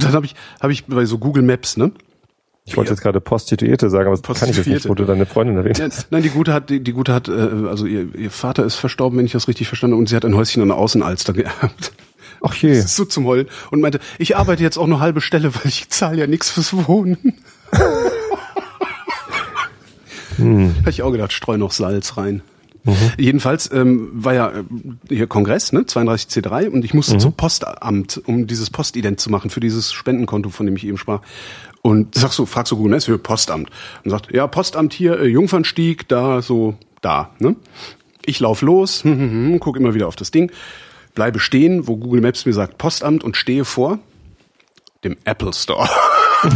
dann habe ich, habe ich bei so Google Maps, ne? Ich wollte Ja. jetzt gerade Prostituierte sagen, aber das kann ich jetzt nicht, Prostituierte. wo du deine Freundin erwähnt Ja, hast. nein, die gute hat, die, die gute hat, äh, also ihr, ihr Vater ist verstorben, wenn ich das richtig verstanden habe, und sie hat ein Häuschen an der Außenalster geerbt. Ach je. So zum Heulen. Und meinte, ich arbeite jetzt auch nur halbe Stelle, weil ich zahle ja nichts fürs Wohnen. Hm. Habe ich auch gedacht, streu noch Salz rein. Jedenfalls ähm, war ja äh, hier Kongress, ne, 32C3, und ich musste zum Postamt, um dieses Postident zu machen für dieses Spendenkonto, von dem ich eben sprach. Und sagst du, fragst du Google Maps für Postamt. Und sagt, ja, Postamt hier, äh, Jungfernstieg, da, so, da, ne? Ich lauf los, hm, hm, hm, guck immer wieder auf das Ding, bleibe stehen, wo Google Maps mir sagt Postamt und stehe vor dem Apple Store.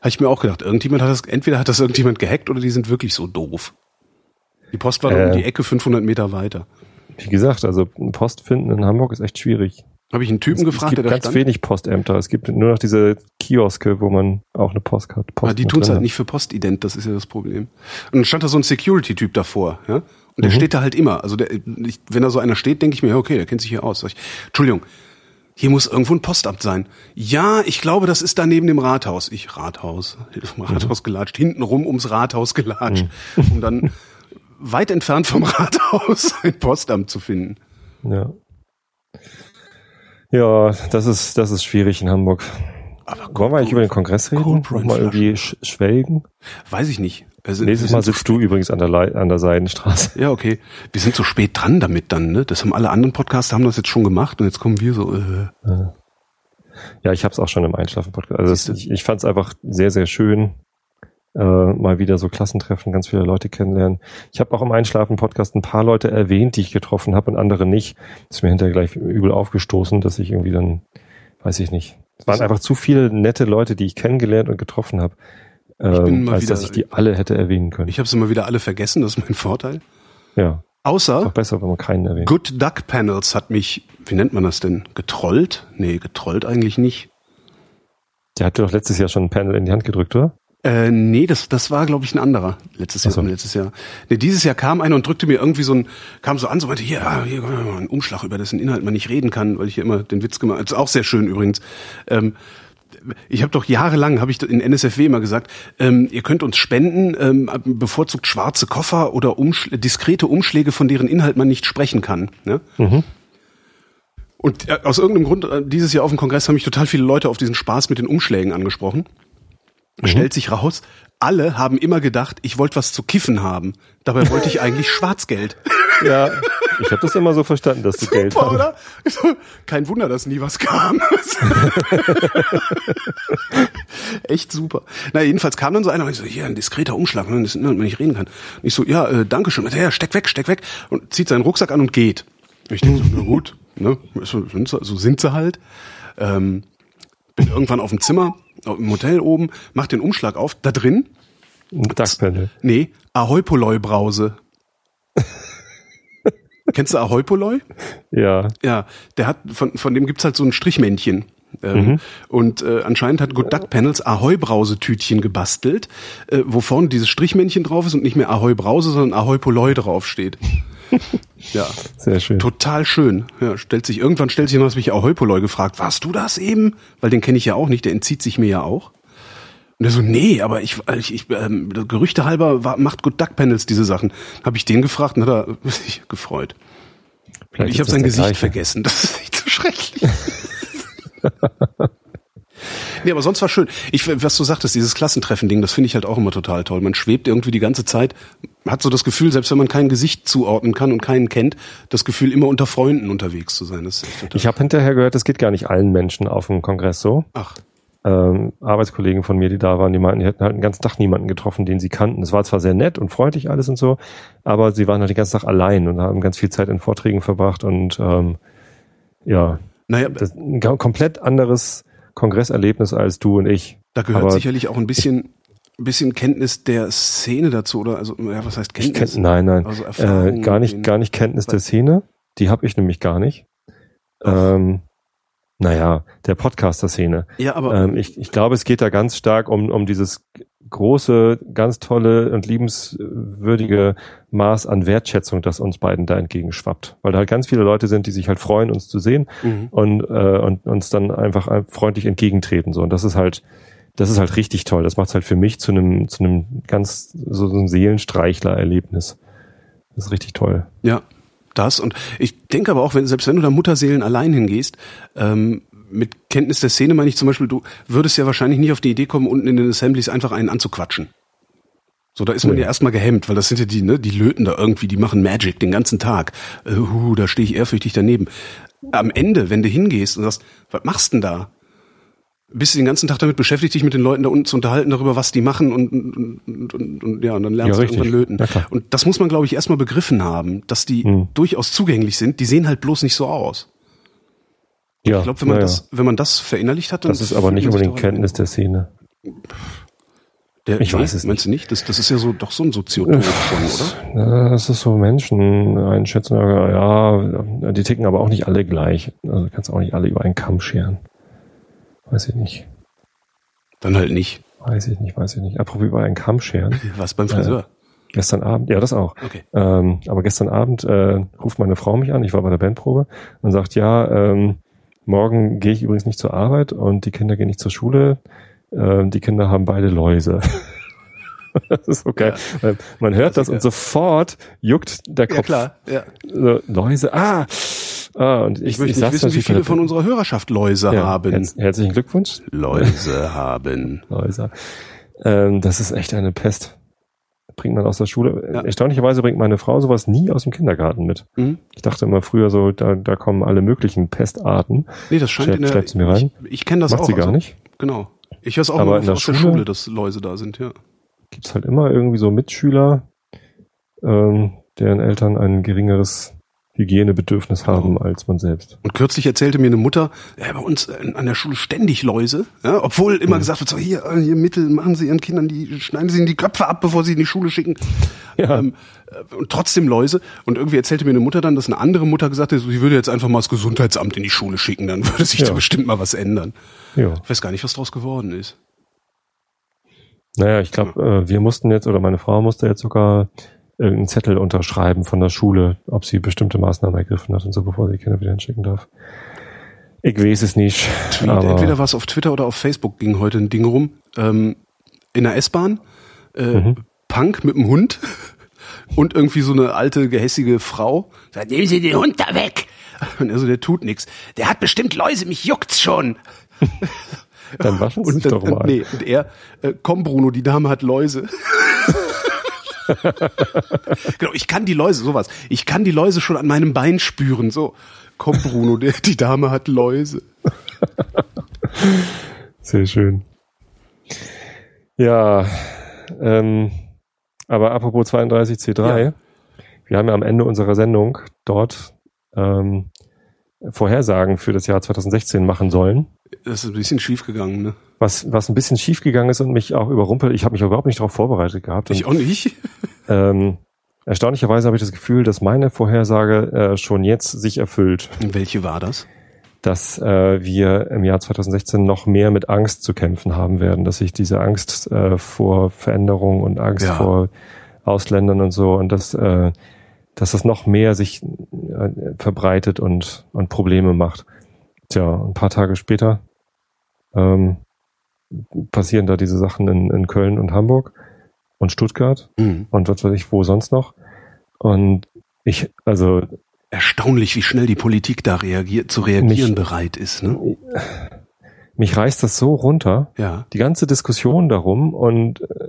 Habe ich mir auch gedacht, irgendjemand hat das, entweder hat das irgendjemand gehackt oder die sind wirklich so doof. Die Post war Äh. um die Ecke 500 Meter weiter. Wie gesagt, also Post finden in Hamburg ist echt schwierig. Habe ich einen Typen es, gefragt, es der gibt da ganz stand. wenig Postämter. Es gibt nur noch diese Kioske, wo man auch eine Post hat. Post Aber die tun's drin halt nicht für Postident, das ist ja das Problem. Und dann stand da so ein Security-Typ davor, ja? Und der Mhm. steht da halt immer. Also der, ich, wenn da so einer steht, denke ich mir, okay, der kennt sich hier aus. Sag ich, Entschuldigung, hier muss irgendwo ein Postamt sein. Ja, ich glaube, das ist da neben dem Rathaus. Ich, Rathaus, vom Mhm. Rathaus gelatscht, hintenrum ums Rathaus gelatscht, um dann weit entfernt vom Rathaus ein Postamt zu finden. Ja. Ja, das ist, das ist schwierig in Hamburg. Aber Wollen wir eigentlich über den Kongress reden? Mal irgendwie sch schwelgen? Weiß ich nicht. Also, Nächstes Mal sitzt du übrigens an der, an der Seidenstraße. Ja, okay. Wir sind so spät dran damit dann, ne? Das haben alle anderen Podcasts haben das jetzt schon gemacht und jetzt kommen wir so. Äh. Ja, ich habe es auch schon im Einschlafen-Podcast. Also es, ich, ich fand es einfach sehr, sehr schön, äh, mal wieder so Klassentreffen, ganz viele Leute kennenlernen. Ich habe auch im Einschlafen-Podcast ein paar Leute erwähnt, die ich getroffen habe und andere nicht. Das ist mir hinterher gleich übel aufgestoßen, dass ich irgendwie dann, weiß ich nicht. Es waren einfach zu viele nette Leute, die ich kennengelernt und getroffen habe, ähm, mal als wieder- dass ich die alle hätte erwähnen können. Ich habe sie immer wieder alle vergessen, das ist mein Vorteil. ja, Außer besser, wenn man keinen erwähnt. Good Duck Panels hat mich, wie nennt man das denn? Getrollt? Nee, getrollt eigentlich nicht. Der hatte doch letztes Jahr schon ein Panel in die Hand gedrückt, oder? Äh, nee, das, das war, glaube ich, ein anderer. Letztes Jahr, so. letztes Jahr. Nee, dieses Jahr kam einer und drückte mir irgendwie so ein, kam so an, so meinte, hier, ah, hier, ein Umschlag, über dessen Inhalt man nicht reden kann, weil ich hier immer den Witz gemacht habe. Ist auch sehr schön übrigens. Ähm, ich habe doch jahrelang, habe ich in NSFW immer gesagt, ähm, ihr könnt uns spenden, ähm, bevorzugt schwarze Koffer oder Umschl diskrete Umschläge, von deren Inhalt man nicht sprechen kann. Ne? Und äh, aus irgendeinem Grund, äh, dieses Jahr auf dem Kongress haben mich total viele Leute auf diesen Spaß mit den Umschlägen angesprochen. Stellt sich raus, alle haben immer gedacht, ich wollte was zu kiffen haben. Dabei wollte ich eigentlich Schwarzgeld. Ja, ich habe das immer so verstanden, dass du Geld Super, hast. oder? Kein Wunder, dass nie was kam. Echt super. Na, jedenfalls kam dann so einer und ich so, hier, ein diskreter Umschlag, das, man nicht reden kann. Und ich so, ja, äh, danke schön. Ja, steck weg, steck weg. Und zieht seinen Rucksack an und geht. Und ich denke so, na gut, ne, so sind sie, so sind sie halt. Ähm, bin irgendwann auf dem Zimmer, im Hotel oben, mach den Umschlag auf, da drin, Ein Duckpanel. nee, Ahoi Poloi Brause. Kennst du Ahoi Poloi? Ja. Ja, der hat von von dem gibt's halt so ein Strichmännchen. Ähm, Und äh, anscheinend hat Good Duck Panels Ahoi Brause-Tütchen gebastelt, äh, wo vorne dieses Strichmännchen drauf ist und nicht mehr Ahoi Brause, sondern Ahoi Poloi draufsteht. ja, Sehr schön. total schön. Ja, stellt sich irgendwann stellt sich noch was mich Ahoi Poloi gefragt, warst du das eben? Weil den kenne ich ja auch nicht, der entzieht sich mir ja auch. Und er so, nee, aber ich, ich, ich ähm, Gerüchte halber war, macht Good Duck Panels diese Sachen. Habe ich den gefragt und hat er sich gefreut. Vielleicht ich habe sein Gesicht gleiche. vergessen. Das ist nicht so schrecklich. Nee, aber sonst war schön. Ich, was du sagtest, dieses Klassentreffen-Ding, das finde ich halt auch immer total toll. Man schwebt irgendwie die ganze Zeit, hat so das Gefühl, selbst wenn man kein Gesicht zuordnen kann und keinen kennt, das Gefühl, immer unter Freunden unterwegs zu sein. Das ist echt total Ich habe hinterher gehört, das geht gar nicht allen Menschen auf dem Kongress so. Ach, ähm, Arbeitskollegen von mir, die da waren, die meinten, die hätten halt den ganzen Tag niemanden getroffen, den sie kannten. Es war zwar sehr nett und freundlich alles und so, aber sie waren halt den ganzen Tag allein und haben ganz viel Zeit in Vorträgen verbracht und ähm, ja, naja, das ein komplett anderes Kongresserlebnis als du und ich. da gehört aber sicherlich auch ein bisschen, ein bisschen Kenntnis der Szene dazu, oder? Also, ja, was heißt Kenntnis? kenn, nein, nein, Also äh, gar nicht, gar nicht Kenntnis der Szene. Die habe ich nämlich gar nicht. Ähm, naja, der Podcaster-Szene. Ja, aber Ähm, ich, ich glaube, es geht da ganz stark um, um dieses große, ganz tolle und liebenswürdige Maß an Wertschätzung, das uns beiden da entgegenschwappt. Weil da halt ganz viele Leute sind, die sich halt freuen, uns zu sehen mhm. und, äh, und uns dann einfach freundlich entgegentreten. So. Und das ist halt, das ist halt richtig toll. Das macht es halt für mich zu einem, zu einem ganz, so, so einem Seelenstreichler-Erlebnis. Das ist richtig toll. Ja, das. Und ich denke aber auch, wenn, selbst wenn du da Mutterseelen allein hingehst, ähm, mit Kenntnis der Szene meine ich zum Beispiel, du würdest ja wahrscheinlich nicht auf die Idee kommen, unten in den Assemblies einfach einen anzuquatschen. So, da ist man Nee. ja erstmal gehemmt, weil das sind ja die, ne, die löten da irgendwie, die machen Magic den ganzen Tag. Äh, hu, da stehe ich ehrfürchtig daneben. Am Ende, wenn du hingehst und sagst, was machst denn da? Bist du den ganzen Tag damit beschäftigt, dich mit den Leuten da unten zu unterhalten, darüber, was die machen und, und, und, und, und ja, und dann lernst Ja, du irgendwann löten. Ja. Und das muss man, glaube ich, erstmal begriffen haben, dass die Hm. durchaus zugänglich sind. Die sehen halt bloß nicht so aus. Ja, Ich glaube, wenn man naja. das, wenn man das verinnerlicht hat, dann das ist aber nicht unbedingt Kenntnis der Szene. Der, Ich weiß es Meinst du nicht? Das, das ist ja so doch so ein Soziotop schon, oder? Ja, Das ist so Menschen einschätzen, ja, die ticken aber auch nicht alle gleich. Also du kannst auch nicht alle über einen Kamm scheren. Weiß ich nicht. Dann halt nicht. Weiß ich nicht, weiß ich nicht. Apropos über einen Kamm scheren. Was beim Friseur? Gestern Abend, ja, das auch. Okay. Ähm, aber gestern Abend äh, ruft meine Frau mich an, ich war bei der Bandprobe und sagt, ja, ähm, morgen gehe ich übrigens nicht zur Arbeit und die Kinder gehen nicht zur Schule. Ähm, die Kinder haben beide Läuse. das ist so geil. Weil Man hört das Klassiker. und sofort juckt der Ja, Kopf. klar. Ja. So, Läuse, ah! ah und ich, Ich möchte saß nicht wissen, wie viele von unserer Hörerschaft Läuse ja, haben. herz- herzlichen Glückwunsch. Läuse haben. Läuse. Ähm, das ist echt eine Pest. Bringt man aus der Schule. Ja. Erstaunlicherweise bringt meine Frau sowas nie aus dem Kindergarten mit. Mhm. Ich dachte immer früher so, da, da kommen alle möglichen Pestarten. Nee, das scheint Schlepp- in der, schleppt sie mir rein? Ich, ich kenne das Macht auch. sie gar also, nicht. Genau. Ich höre es auch Aber in der aus der Schule- Schule, dass Läuse da sind, ja. Gibt's halt immer irgendwie so Mitschüler, ähm, deren Eltern ein geringeres Hygienebedürfnis haben als man selbst. Und kürzlich erzählte mir eine Mutter, ja, bei uns äh, an der Schule ständig Läuse, ja, obwohl immer gesagt wird, so hier, äh, hier Mittel, machen Sie Ihren Kindern die, schneiden Sie ihnen die Köpfe ab, bevor Sie in die Schule schicken. Ja. Ähm, äh, und trotzdem Läuse. Und irgendwie erzählte mir eine Mutter dann, dass eine andere Mutter gesagt hat, sie würde jetzt einfach mal das Gesundheitsamt in die Schule schicken, dann würde sich Ja. da bestimmt mal was ändern. Ja. Ich weiß gar nicht, was draus geworden ist. Naja, ich glaube, wir mussten jetzt, oder meine Frau musste jetzt sogar irgendeinen Zettel unterschreiben von der Schule, ob sie bestimmte Maßnahmen ergriffen hat und so, bevor sie die Kinder wieder hinschicken darf. Ich weiß es nicht. Tweet, entweder was auf Twitter oder auf Facebook ging heute ein Ding rum. Ähm, in der S-Bahn, äh, Mhm. Punk mit dem Hund und irgendwie so eine alte, gehässige Frau. Sagt, nehmen Sie den Hund da weg. Und er so, der tut nix. Der hat bestimmt Läuse, mich juckt's schon. dann waschen sie sich Und, doch dann, mal. nee, und er, äh, komm Bruno, die Dame hat Läuse. genau, ich kann die Läuse, sowas. Ich kann die Läuse schon an meinem Bein spüren. So, komm Bruno, der, die Dame hat Läuse. Sehr schön. Ja, ähm, aber apropos 32C3, Ja. wir haben ja am Ende unserer Sendung dort ähm, Vorhersagen für das Jahr 2016 machen sollen. Das ist ein bisschen schief gegangen, ne? Was, was ein bisschen schief gegangen ist und mich auch überrumpelt. Ich habe mich überhaupt nicht darauf vorbereitet gehabt. Und, Ich auch nicht. ähm, erstaunlicherweise habe ich das Gefühl, dass meine Vorhersage äh, schon jetzt sich erfüllt, Welche war das? dass äh, wir im Jahr 2016 noch mehr mit Angst zu kämpfen haben werden, dass sich diese Angst äh, vor Veränderung und Angst Ja. vor Ausländern und so und dass, äh, dass das noch mehr sich äh, verbreitet und, und Probleme macht. Tja, ein paar Tage später ähm, passieren da diese Sachen in, in Köln und Hamburg und Stuttgart Mhm. und was weiß ich, wo sonst noch. Und ich, also Erstaunlich, wie schnell die Politik da reagiert, zu reagieren Mich- bereit ist. Ne? Mich reißt das so runter, Ja. die ganze Diskussion darum und äh,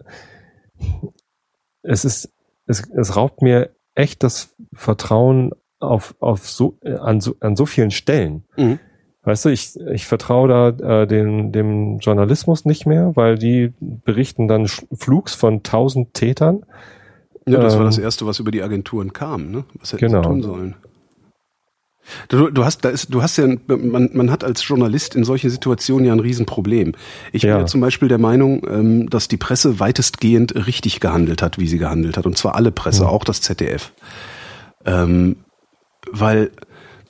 es ist, es, es raubt mir echt das Vertrauen auf, auf so, äh, an, so, an so vielen Stellen. Mhm. Weißt du, ich, ich vertraue da äh, den, dem Journalismus nicht mehr, weil die berichten dann Flugs von tausend Tätern. Ja, das war Ähm, das Erste, was über die Agenturen kam. Ne? Was hätten Genau. sie tun sollen? Du, du hast, da ist, du hast ja, man, man hat als Journalist in solchen Situationen ja ein Riesenproblem. Ich bin Ja. ja zum Beispiel der Meinung, ähm, dass die Presse weitestgehend richtig gehandelt hat, wie sie gehandelt hat. Und zwar alle Presse, Mhm. auch das ZDF. Ähm, weil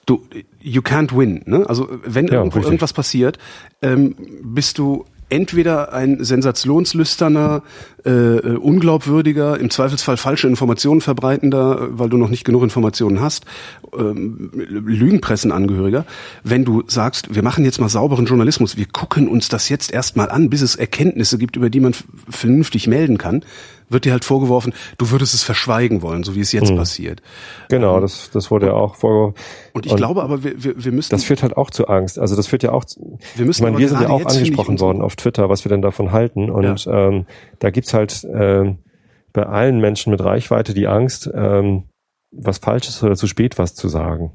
du, you can't win. Ne? Also wenn Ja, irgendwo richtig. irgendwas passiert, ähm, bist du entweder ein sensationslüsterner, äh, unglaubwürdiger, im Zweifelsfall falsche Informationen verbreitender, weil du noch nicht genug Informationen hast, ähm, Lügenpressenangehöriger. Wenn du sagst, wir machen jetzt mal sauberen Journalismus, wir gucken uns das jetzt erstmal an, bis es Erkenntnisse gibt, über die man vernünftig melden kann, wird dir halt vorgeworfen, du würdest es verschweigen wollen, so wie es jetzt Hm. passiert. Genau, das, das wurde ja auch vorgeworfen. Und ich glaube aber, wir, wir, wir müssen Das führt halt auch zu Angst. Also das führt ja auch, zu- Wir müssen ich meine, wir sind ja auch angesprochen worden auf Twitter, was wir denn davon halten. Und ähm, da gibt's halt ähm, bei allen Menschen mit Reichweite die Angst, ähm, was Falsches oder zu spät was zu sagen.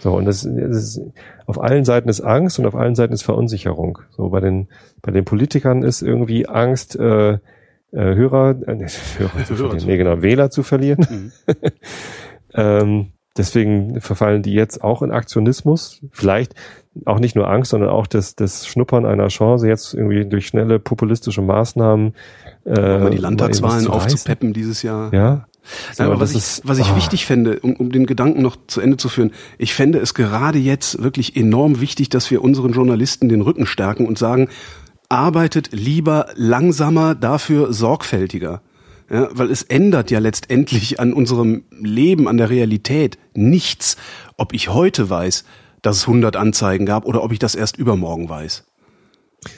So, und das, das ist, auf allen Seiten ist Angst und auf allen Seiten ist Verunsicherung. So, bei den, bei den Politikern ist irgendwie Angst, äh, äh, Hörer, äh, Hörer zu Hörer zu- nee, genau, Wähler zu verlieren. Mhm. Ähm, deswegen verfallen die jetzt auch in Aktionismus. Vielleicht auch nicht nur Angst, sondern auch das, das Schnuppern einer Chance, jetzt irgendwie durch schnelle populistische Maßnahmen äh, die Landtagswahlen aufzupeppen dieses Jahr. Ja. So, Nein, aber was das ich, ist- was ich ah, wichtig fände, um, um den Gedanken noch zu Ende zu führen, ich fände es gerade jetzt wirklich enorm wichtig, dass wir unseren Journalisten den Rücken stärken und sagen, arbeitet lieber langsamer, dafür sorgfältiger. Ja, weil es ändert ja letztendlich an unserem Leben, an der Realität nichts, ob ich heute weiß, dass es 100 Anzeigen gab oder ob ich das erst übermorgen weiß.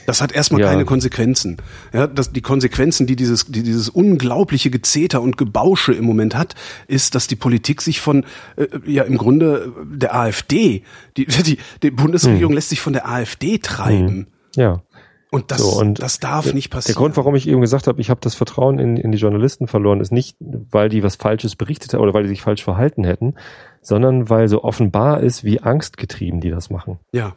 Das hat erstmal Ja. keine Konsequenzen. Ja, das, die Konsequenzen, die dieses, die dieses unglaubliche Gezeter und Gebausche im Moment hat, ist, dass die Politik sich von, äh, ja im Grunde äh, der AfD, die, die, die Bundesregierung lässt sich von der AfD treiben. ja. Und das. So, und das darf nicht passieren. Der Grund, warum ich eben gesagt habe, ich habe das Vertrauen in, in die Journalisten verloren, ist nicht, weil die was Falsches berichtet haben oder weil die sich falsch verhalten hätten, sondern weil so offenbar ist, wie angstgetrieben die das machen. ja.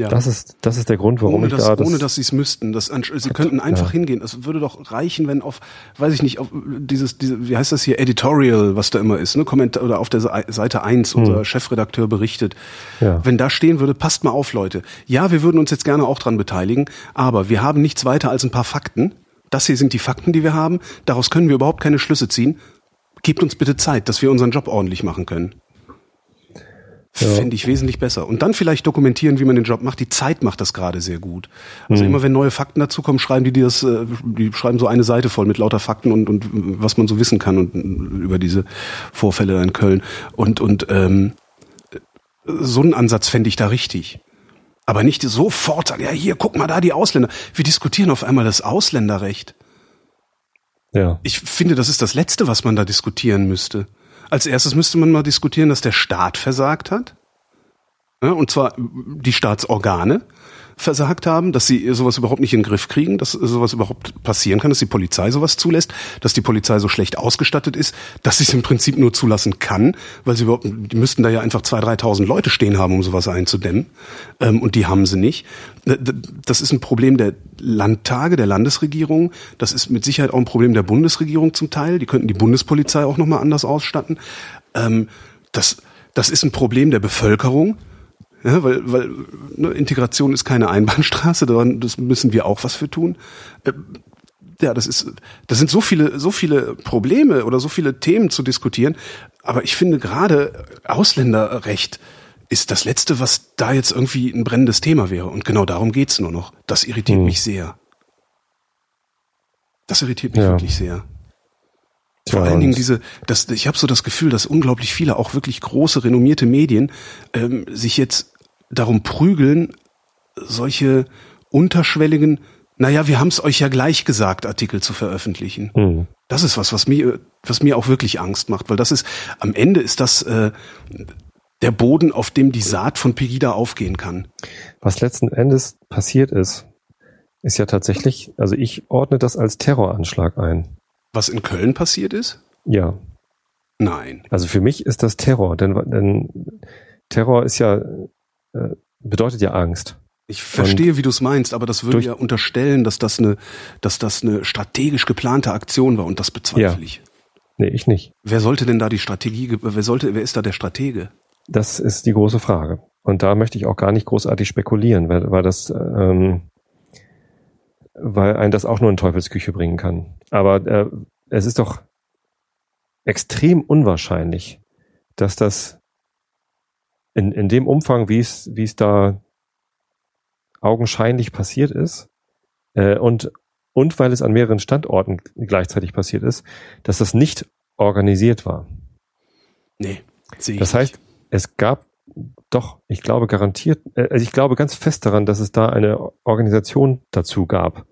Ja. Das ist, das ist der Grund, warum ohne ich dass, da das, ohne dass sie es müssten. Das, sie könnten einfach ja. hingehen. Es würde doch reichen, wenn auf, weiß ich nicht, auf dieses, diese, wie heißt das hier, Editorial, was da immer ist, ne, Kommentar oder auf der Se- Seite 1 unser Chefredakteur berichtet. Hm. Ja. Wenn da stehen würde, passt mal auf, Leute. Ja, wir würden uns jetzt gerne auch dran beteiligen, aber wir haben nichts weiter als ein paar Fakten. Das hier sind die Fakten, die wir haben. Daraus können wir überhaupt keine Schlüsse ziehen. Gebt uns bitte Zeit, dass wir unseren Job ordentlich machen können. Finde ich wesentlich besser. Und dann vielleicht dokumentieren, wie man den Job macht. Die Zeit macht das gerade sehr gut. Also immer wenn neue Fakten dazukommen, schreiben die, die das, äh, die schreiben so eine Seite voll mit lauter Fakten und, und was man so wissen kann und äh, über diese Vorfälle in Köln. Und, und ähm, so einen Ansatz fände ich da richtig. Aber nicht sofort sagen, ja hier, guck mal da, die Ausländer. Wir diskutieren auf einmal das Ausländerrecht. ja. Ich finde, das ist das Letzte, was man da diskutieren müsste. Als erstes müsste man mal diskutieren, dass der Staat versagt hat. Ja, und zwar die Staatsorgane versagt haben, dass sie sowas überhaupt nicht in den Griff kriegen, dass sowas überhaupt passieren kann, dass die Polizei sowas zulässt, dass die Polizei so schlecht ausgestattet ist, dass sie es im Prinzip nur zulassen kann, weil sie überhaupt, die müssten da ja einfach 2.000, 3.000 Leute stehen haben, um sowas einzudämmen. Ähm, und die haben sie nicht. D- Das ist ein Problem der Landtage, der Landesregierung. Das ist mit Sicherheit auch ein Problem der Bundesregierung zum Teil. Die könnten die Bundespolizei auch nochmal anders ausstatten. Ähm, das, das ist ein Problem der Bevölkerung. Ja, weil, weil ne, Integration ist keine Einbahnstraße, daran das müssen wir auch was für tun. Äh, Ja, das ist, das sind so viele, so viele Probleme oder so viele Themen zu diskutieren. Aber ich finde gerade Ausländerrecht ist das Letzte, was da jetzt irgendwie ein brennendes Thema wäre. Und genau darum geht's nur noch. Das irritiert Hm. mich sehr. Das irritiert mich Ja. wirklich sehr. Vor allen Dingen diese, das, ich habe so das Gefühl, dass unglaublich viele, auch wirklich große, renommierte Medien, ähm, sich jetzt darum prügeln, solche unterschwelligen, naja, wir haben es euch ja gleich gesagt, Artikel zu veröffentlichen. Hm. Das ist was, was mir, Was mir auch wirklich Angst macht, weil das ist, am Ende ist das äh, der Boden, auf dem die Saat von Pegida aufgehen kann. Was letzten Endes passiert ist, ist ja tatsächlich, also ich ordne das als Terroranschlag ein. Was in Köln passiert ist? Ja. Nein. Also für mich ist das Terror, denn, denn Terror ist ja, äh, bedeutet ja Angst. Ich verstehe, wie du es meinst, aber das würde ja unterstellen, dass das eine, dass das eine strategisch geplante Aktion war und das bezweifle Ja. ich. Nee, ich nicht. Wer sollte denn da die Strategie, wer sollte, wer ist da der Stratege? Das ist die große Frage. Und da möchte ich auch gar nicht großartig spekulieren, weil, weil das, ähm, weil ein das auch nur in Teufelsküche bringen kann. Aber äh, es ist doch extrem unwahrscheinlich, dass das in, in dem Umfang, wie es, wie es da augenscheinlich passiert ist, äh, und, und weil es an mehreren Standorten gleichzeitig passiert ist, dass das nicht organisiert war. Nee, Das heißt, es gab doch, ich glaube garantiert, äh, also ich glaube ganz fest daran, dass es da eine Organisation dazu gab,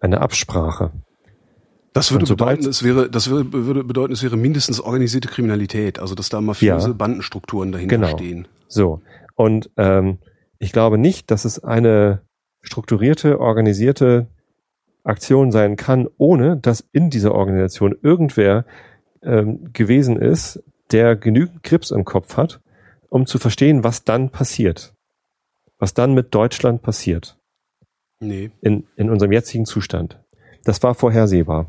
eine Absprache. Das würde bedeuten, es wäre, das würde, würde bedeuten, es wäre mindestens organisierte Kriminalität, also dass da mafiöse Ja. Bandenstrukturen dahinter Genau. stehen. So. Und ähm, ich glaube nicht, dass es eine strukturierte, organisierte Aktion sein kann, ohne dass in dieser Organisation irgendwer ähm, gewesen ist, der genügend Grips im Kopf hat, um zu verstehen, was dann passiert. Was dann mit Deutschland passiert. Nee, in, in unserem jetzigen Zustand. Das war vorhersehbar.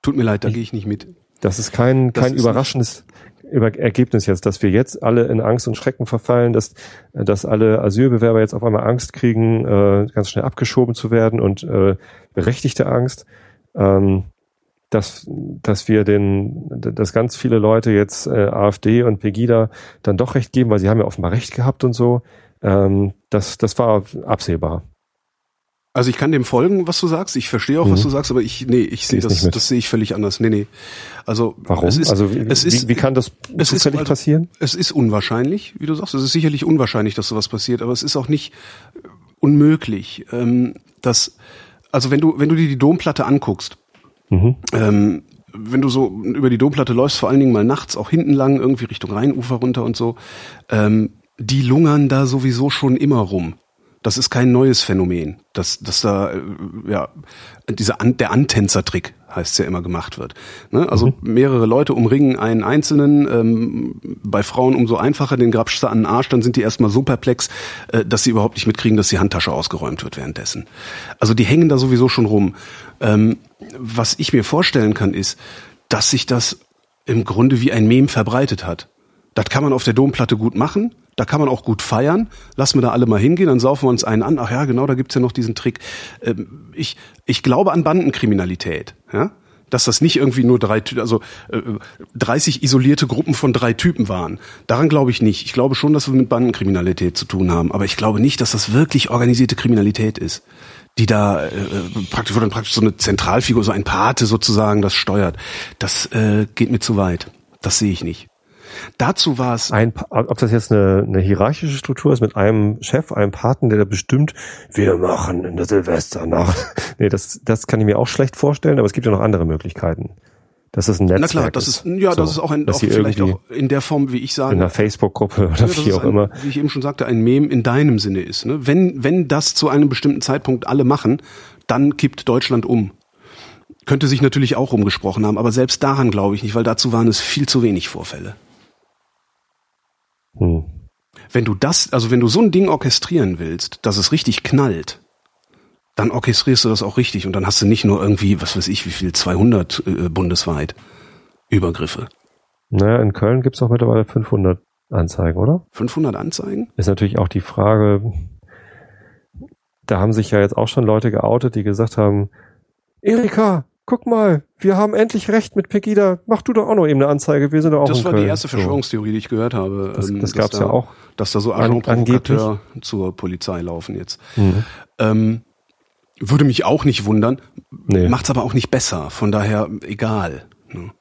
tut mir leid, da gehe ich nicht mit. Das ist kein, Das kein ist überraschendes Über Ergebnis jetzt, dass wir jetzt alle in Angst und Schrecken verfallen, dass, dass alle Asylbewerber jetzt auf einmal Angst kriegen, äh, ganz schnell abgeschoben zu werden und äh, berechtigte Angst. Ähm, dass, dass wir den, dass ganz viele Leute jetzt äh, AfD und Pegida dann doch recht geben, weil sie haben ja offenbar recht gehabt und so. Ähm, das, das war absehbar. Also ich kann dem folgen, was du sagst. Ich verstehe auch, Mhm. was du sagst, aber ich, nee, ich sehe das, das sehe ich völlig anders. Nee, nee. Also, Warum? Es ist, also wie, es ist, wie, wie kann das es ist zufällig also- passieren? Es ist unwahrscheinlich, wie du sagst. Es ist sicherlich unwahrscheinlich, dass sowas passiert, aber es ist auch nicht äh, unmöglich. Ähm, dass, also wenn du, wenn du dir die Domplatte anguckst, Mhm. ähm, wenn du so über die Domplatte läufst, vor allen Dingen mal nachts, auch hinten lang, irgendwie Richtung Rheinufer runter und so, ähm, die lungern da sowieso schon immer rum. Das ist kein neues Phänomen, dass, dass da, äh, ja, dieser An der Antänzertrick heißt ja immer gemacht wird. Ne? Also mehrere Leute umringen einen Einzelnen, ähm, bei Frauen umso einfacher, den grabst du an den Arsch, dann sind die erstmal so perplex, äh, dass sie überhaupt nicht mitkriegen, dass die Handtasche ausgeräumt wird währenddessen. Also die hängen da sowieso schon rum. Ähm, was ich mir vorstellen kann, ist, dass sich das im Grunde wie ein Mem verbreitet hat. Das kann man auf der Domplatte gut machen, da kann man auch gut feiern. Lassen wir da alle mal hingehen, dann saufen wir uns einen an. Ach ja, genau, da gibt's ja noch diesen Trick. Ähm, ich, ich glaube an Bandenkriminalität. Ja? Dass das nicht irgendwie nur drei, also äh, 30 isolierte Gruppen von drei Typen waren. Daran glaube ich nicht. Ich glaube schon, dass wir mit Bandenkriminalität zu tun haben. Aber ich glaube nicht, dass das wirklich organisierte Kriminalität ist die da äh, praktisch, wo dann praktisch so eine Zentralfigur, so ein Pate sozusagen das steuert. Das äh, geht mir zu weit. Das sehe ich nicht. Dazu war es Ein, ob das jetzt eine, eine hierarchische Struktur ist mit einem Chef, einem Paten, der da bestimmt, wir machen in der Silvesternacht. nee, das, das kann ich mir auch schlecht vorstellen, aber es gibt ja noch andere Möglichkeiten. Das ist ein Netzwerk. Na klar, das ist ja, das ist auch ein auch vielleicht auch in der Form, wie ich sage, in einer Facebook-Gruppe oder Ja, wie auch ein, immer. Wie ich eben schon sagte, ein Mem in deinem Sinne ist. Ne? Wenn, wenn das zu einem bestimmten Zeitpunkt alle machen, dann kippt Deutschland um. Könnte sich natürlich auch rumgesprochen haben, aber selbst daran glaube ich nicht, weil dazu waren es viel zu wenig Vorfälle. Hm. Wenn du das, also wenn du so ein Ding orchestrieren willst, dass es richtig knallt, dann orchestrierst du das auch richtig und dann hast du nicht nur irgendwie, was weiß ich, wie viel, 200 äh, bundesweit Übergriffe. Naja, in Köln gibt's auch mittlerweile 500 Anzeigen, oder? 500 Anzeigen? Ist natürlich auch die Frage, da haben sich ja jetzt auch schon Leute geoutet, die gesagt haben, Erika, guck mal, wir haben endlich recht mit Pegida, mach du doch auch noch eben eine Anzeige, wir sind auch Das in war Köln. die erste. Verschwörungstheorie, die ich gehört habe. Das, ähm, das gab's da, ja auch. Dass da so An- Agent Provocateur zur Polizei laufen jetzt. Mhm. Ähm, würde mich auch nicht wundern, Nee. macht's aber auch nicht besser. Von daher egal. ne?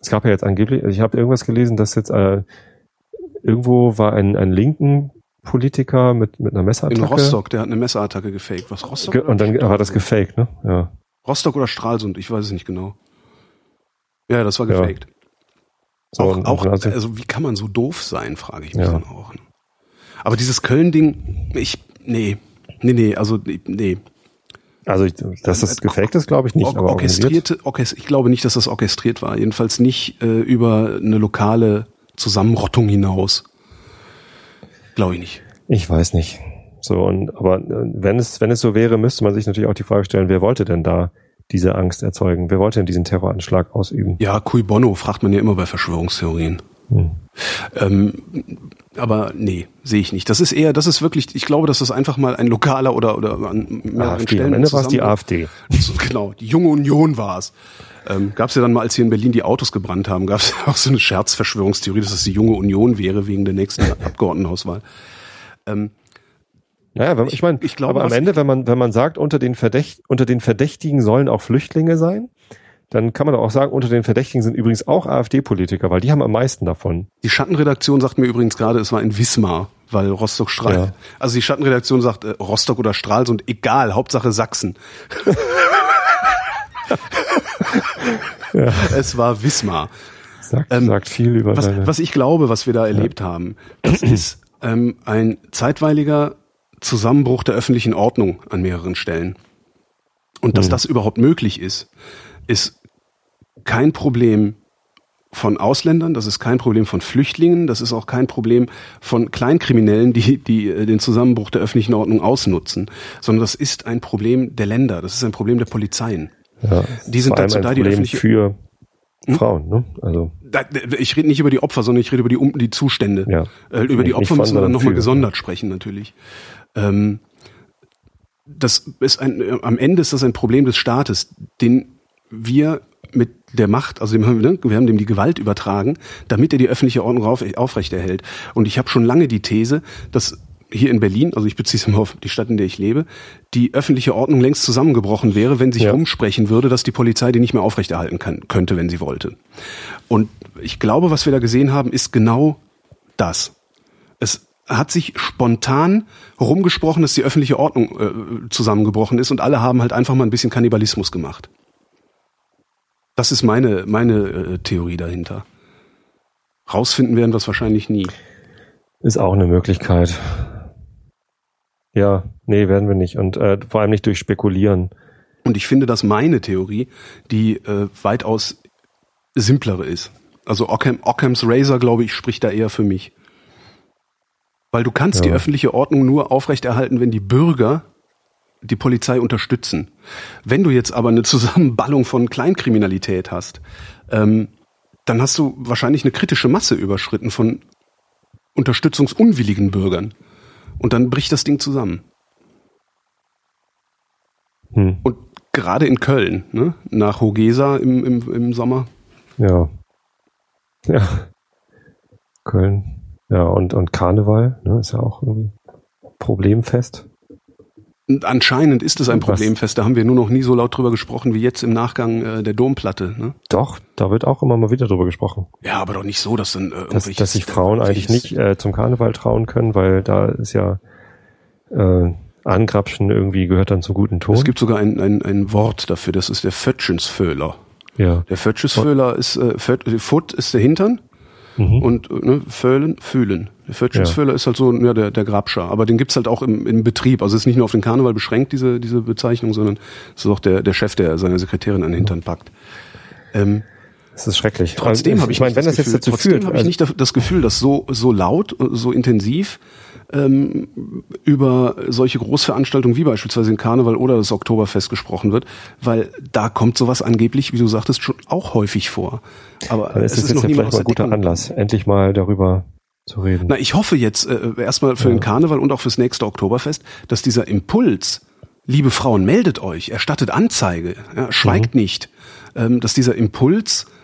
Es gab ja jetzt angeblich, also ich habe irgendwas gelesen, dass jetzt äh, irgendwo war ein, ein linken Politiker mit, mit einer In Messerattacke. Rostock, der hat eine Messerattacke gefaked. Was Rostock? Ge und dann war das gefaked, ne? Ja. Rostock oder Stralsund, ich weiß es nicht genau. Ja, das war Ja. gefaked. So, auch, auch, also- wie kann man so doof sein, frage ich mich Ja. dann auch. Aber dieses Köln-Ding, ich, nee, nee, nee, also nee. Also, ich, dass das gefaked ist, glaube ich nicht. Or orchestrierte, orchest ich glaube nicht, dass das orchestriert war. Jedenfalls nicht äh, über eine lokale Zusammenrottung hinaus. Glaube ich nicht. Ich weiß nicht. So, und, aber äh, wenn es, wenn es so wäre, müsste man sich natürlich auch die Frage stellen, wer wollte denn da diese Angst erzeugen? Wer wollte denn diesen Terroranschlag ausüben? Ja, cui bono, fragt man ja immer bei Verschwörungstheorien. Hm. Ähm, aber nee, sehe ich nicht. Das ist eher, das ist wirklich, ich glaube, dass das einfach mal ein lokaler oder, oder an mehreren AfD. Am Stellen Ende war es die AfD. Genau, die junge Union war es. Ähm, gab es ja dann mal, als hier in Berlin die Autos gebrannt haben, gab es auch so eine Scherzverschwörungstheorie, dass es die junge Union wäre wegen der nächsten Abgeordnetenhauswahl. Ähm, Naja, wenn, ich meine, ich glaube, aber am Ende, wenn man, wenn man sagt, unter den, Verdächt, unter den Verdächtigen sollen auch Flüchtlinge sein, dann kann man doch auch sagen, unter den Verdächtigen sind übrigens auch AfD-Politiker, weil die haben am meisten davon. die Schattenredaktion sagt mir übrigens gerade, es war in Wismar, weil Rostock Strahl. Ja. Also die Schattenredaktion sagt, äh, Rostock oder Stralsund, egal, Hauptsache Sachsen. Es war Wismar. Sagt, Ähm, sagt viel über Was, deine. was ich glaube, was wir da erlebt haben, das ist ähm, ein zeitweiliger Zusammenbruch der öffentlichen Ordnung an mehreren Stellen. Und dass Mhm. das überhaupt möglich ist, ist kein Problem von Ausländern, das ist kein Problem von Flüchtlingen, das ist auch kein Problem von Kleinkriminellen, die, die äh, den Zusammenbruch der öffentlichen Ordnung ausnutzen, sondern das ist ein Problem der Länder, das ist ein Problem der Polizeien. ja, die sind dazu da, die öffentliche- für Hm? Frauen, ne? Also, Da- Ich rede nicht über die Opfer, sondern ich rede über die, um, die Zustände. Ja. Äh, über die Opfer müssen wir dann nochmal gesondert sprechen, natürlich. Ähm, das ist ein, am Ende ist das ein Problem des Staates, den wir mit der Macht, also dem haben wir, ne, wir haben dem die Gewalt übertragen, damit er die öffentliche Ordnung auf, aufrechterhält. Und ich habe schon lange die These, dass hier in Berlin, also ich beziehe es mal auf die Stadt, in der ich lebe, die öffentliche Ordnung längst zusammengebrochen wäre, wenn sich Ja. rumsprechen würde, dass die Polizei die nicht mehr aufrechterhalten kann, könnte, wenn sie wollte. Und ich glaube, was wir da gesehen haben, ist genau das. Es hat sich spontan rumgesprochen, dass die öffentliche Ordnung äh, zusammengebrochen ist und alle haben halt einfach mal ein bisschen Kannibalismus gemacht. Das ist meine, meine äh, Theorie dahinter. Rausfinden werden wir es wahrscheinlich nie. ist auch eine Möglichkeit. Ja, nee, werden wir nicht. Und äh, vor allem nicht durch Spekulieren. Und ich finde, dass meine Theorie die äh, weitaus simplere ist. Also Ockham, Ockhams Razor, glaube ich, spricht da eher für mich. Weil du kannst die Ja. öffentliche Ordnung nur aufrechterhalten, wenn die Bürger die Polizei unterstützen. Wenn du jetzt aber eine Zusammenballung von Kleinkriminalität hast, ähm, dann hast du wahrscheinlich eine kritische Masse überschritten von unterstützungsunwilligen Bürgern. Und dann bricht das Ding zusammen. Hm, Und gerade in Köln, ne? nach Hogesa im, im, im Sommer. ja. Ja. Köln. Ja, und, und Karneval, ne, ist ja auch irgendwie problemfest. Und anscheinend ist es ein? Problemfest. Da haben wir nur noch nie so laut drüber gesprochen wie jetzt im Nachgang äh, der Domplatte. Ne? Doch, da wird auch immer mal wieder drüber gesprochen. Ja, aber doch nicht so, dass dann äh, Dass, dass sich Frauen eigentlich nicht äh, zum Karneval trauen können, weil da ist ja äh, Angrapschen irgendwie gehört dann zum guten Ton. Es gibt sogar ein, ein, ein Wort dafür, das ist der Fötschensföhler. ja. Der Fötschensföhler ist, äh, Föt, Foot ist der Hintern Mhm. und äh, ne, Föhlen, Fühlen. Der Fötschensföhler ist halt so ja, der, der Grabscher. Aber den gibt's halt auch im, im Betrieb. Also es ist nicht nur auf den Karneval beschränkt, diese, diese Bezeichnung, sondern es ist auch der, der Chef, der seine Sekretärin an den Hintern packt. Ähm, Das ist schrecklich. Trotzdem Also, habe ich, meine, nicht wenn das Gefühl, jetzt dazu trotzdem führt, habe ich also- nicht das Gefühl, dass so so laut, so intensiv ähm, über solche Großveranstaltungen wie beispielsweise den Karneval oder das Oktoberfest gesprochen wird, weil da kommt sowas angeblich, wie du sagtest, schon auch häufig vor. Aber ist es es ist jetzt noch ja niemand vielleicht mal guter Deckung. Anlass, endlich mal darüber zu reden. Na, ich hoffe jetzt äh, erstmal für den Karneval und auch fürs nächste Oktoberfest, dass dieser Impuls, liebe Frauen, meldet euch, erstattet Anzeige, ja, schweigt Mhm. nicht, ähm, dass dieser Impuls äh,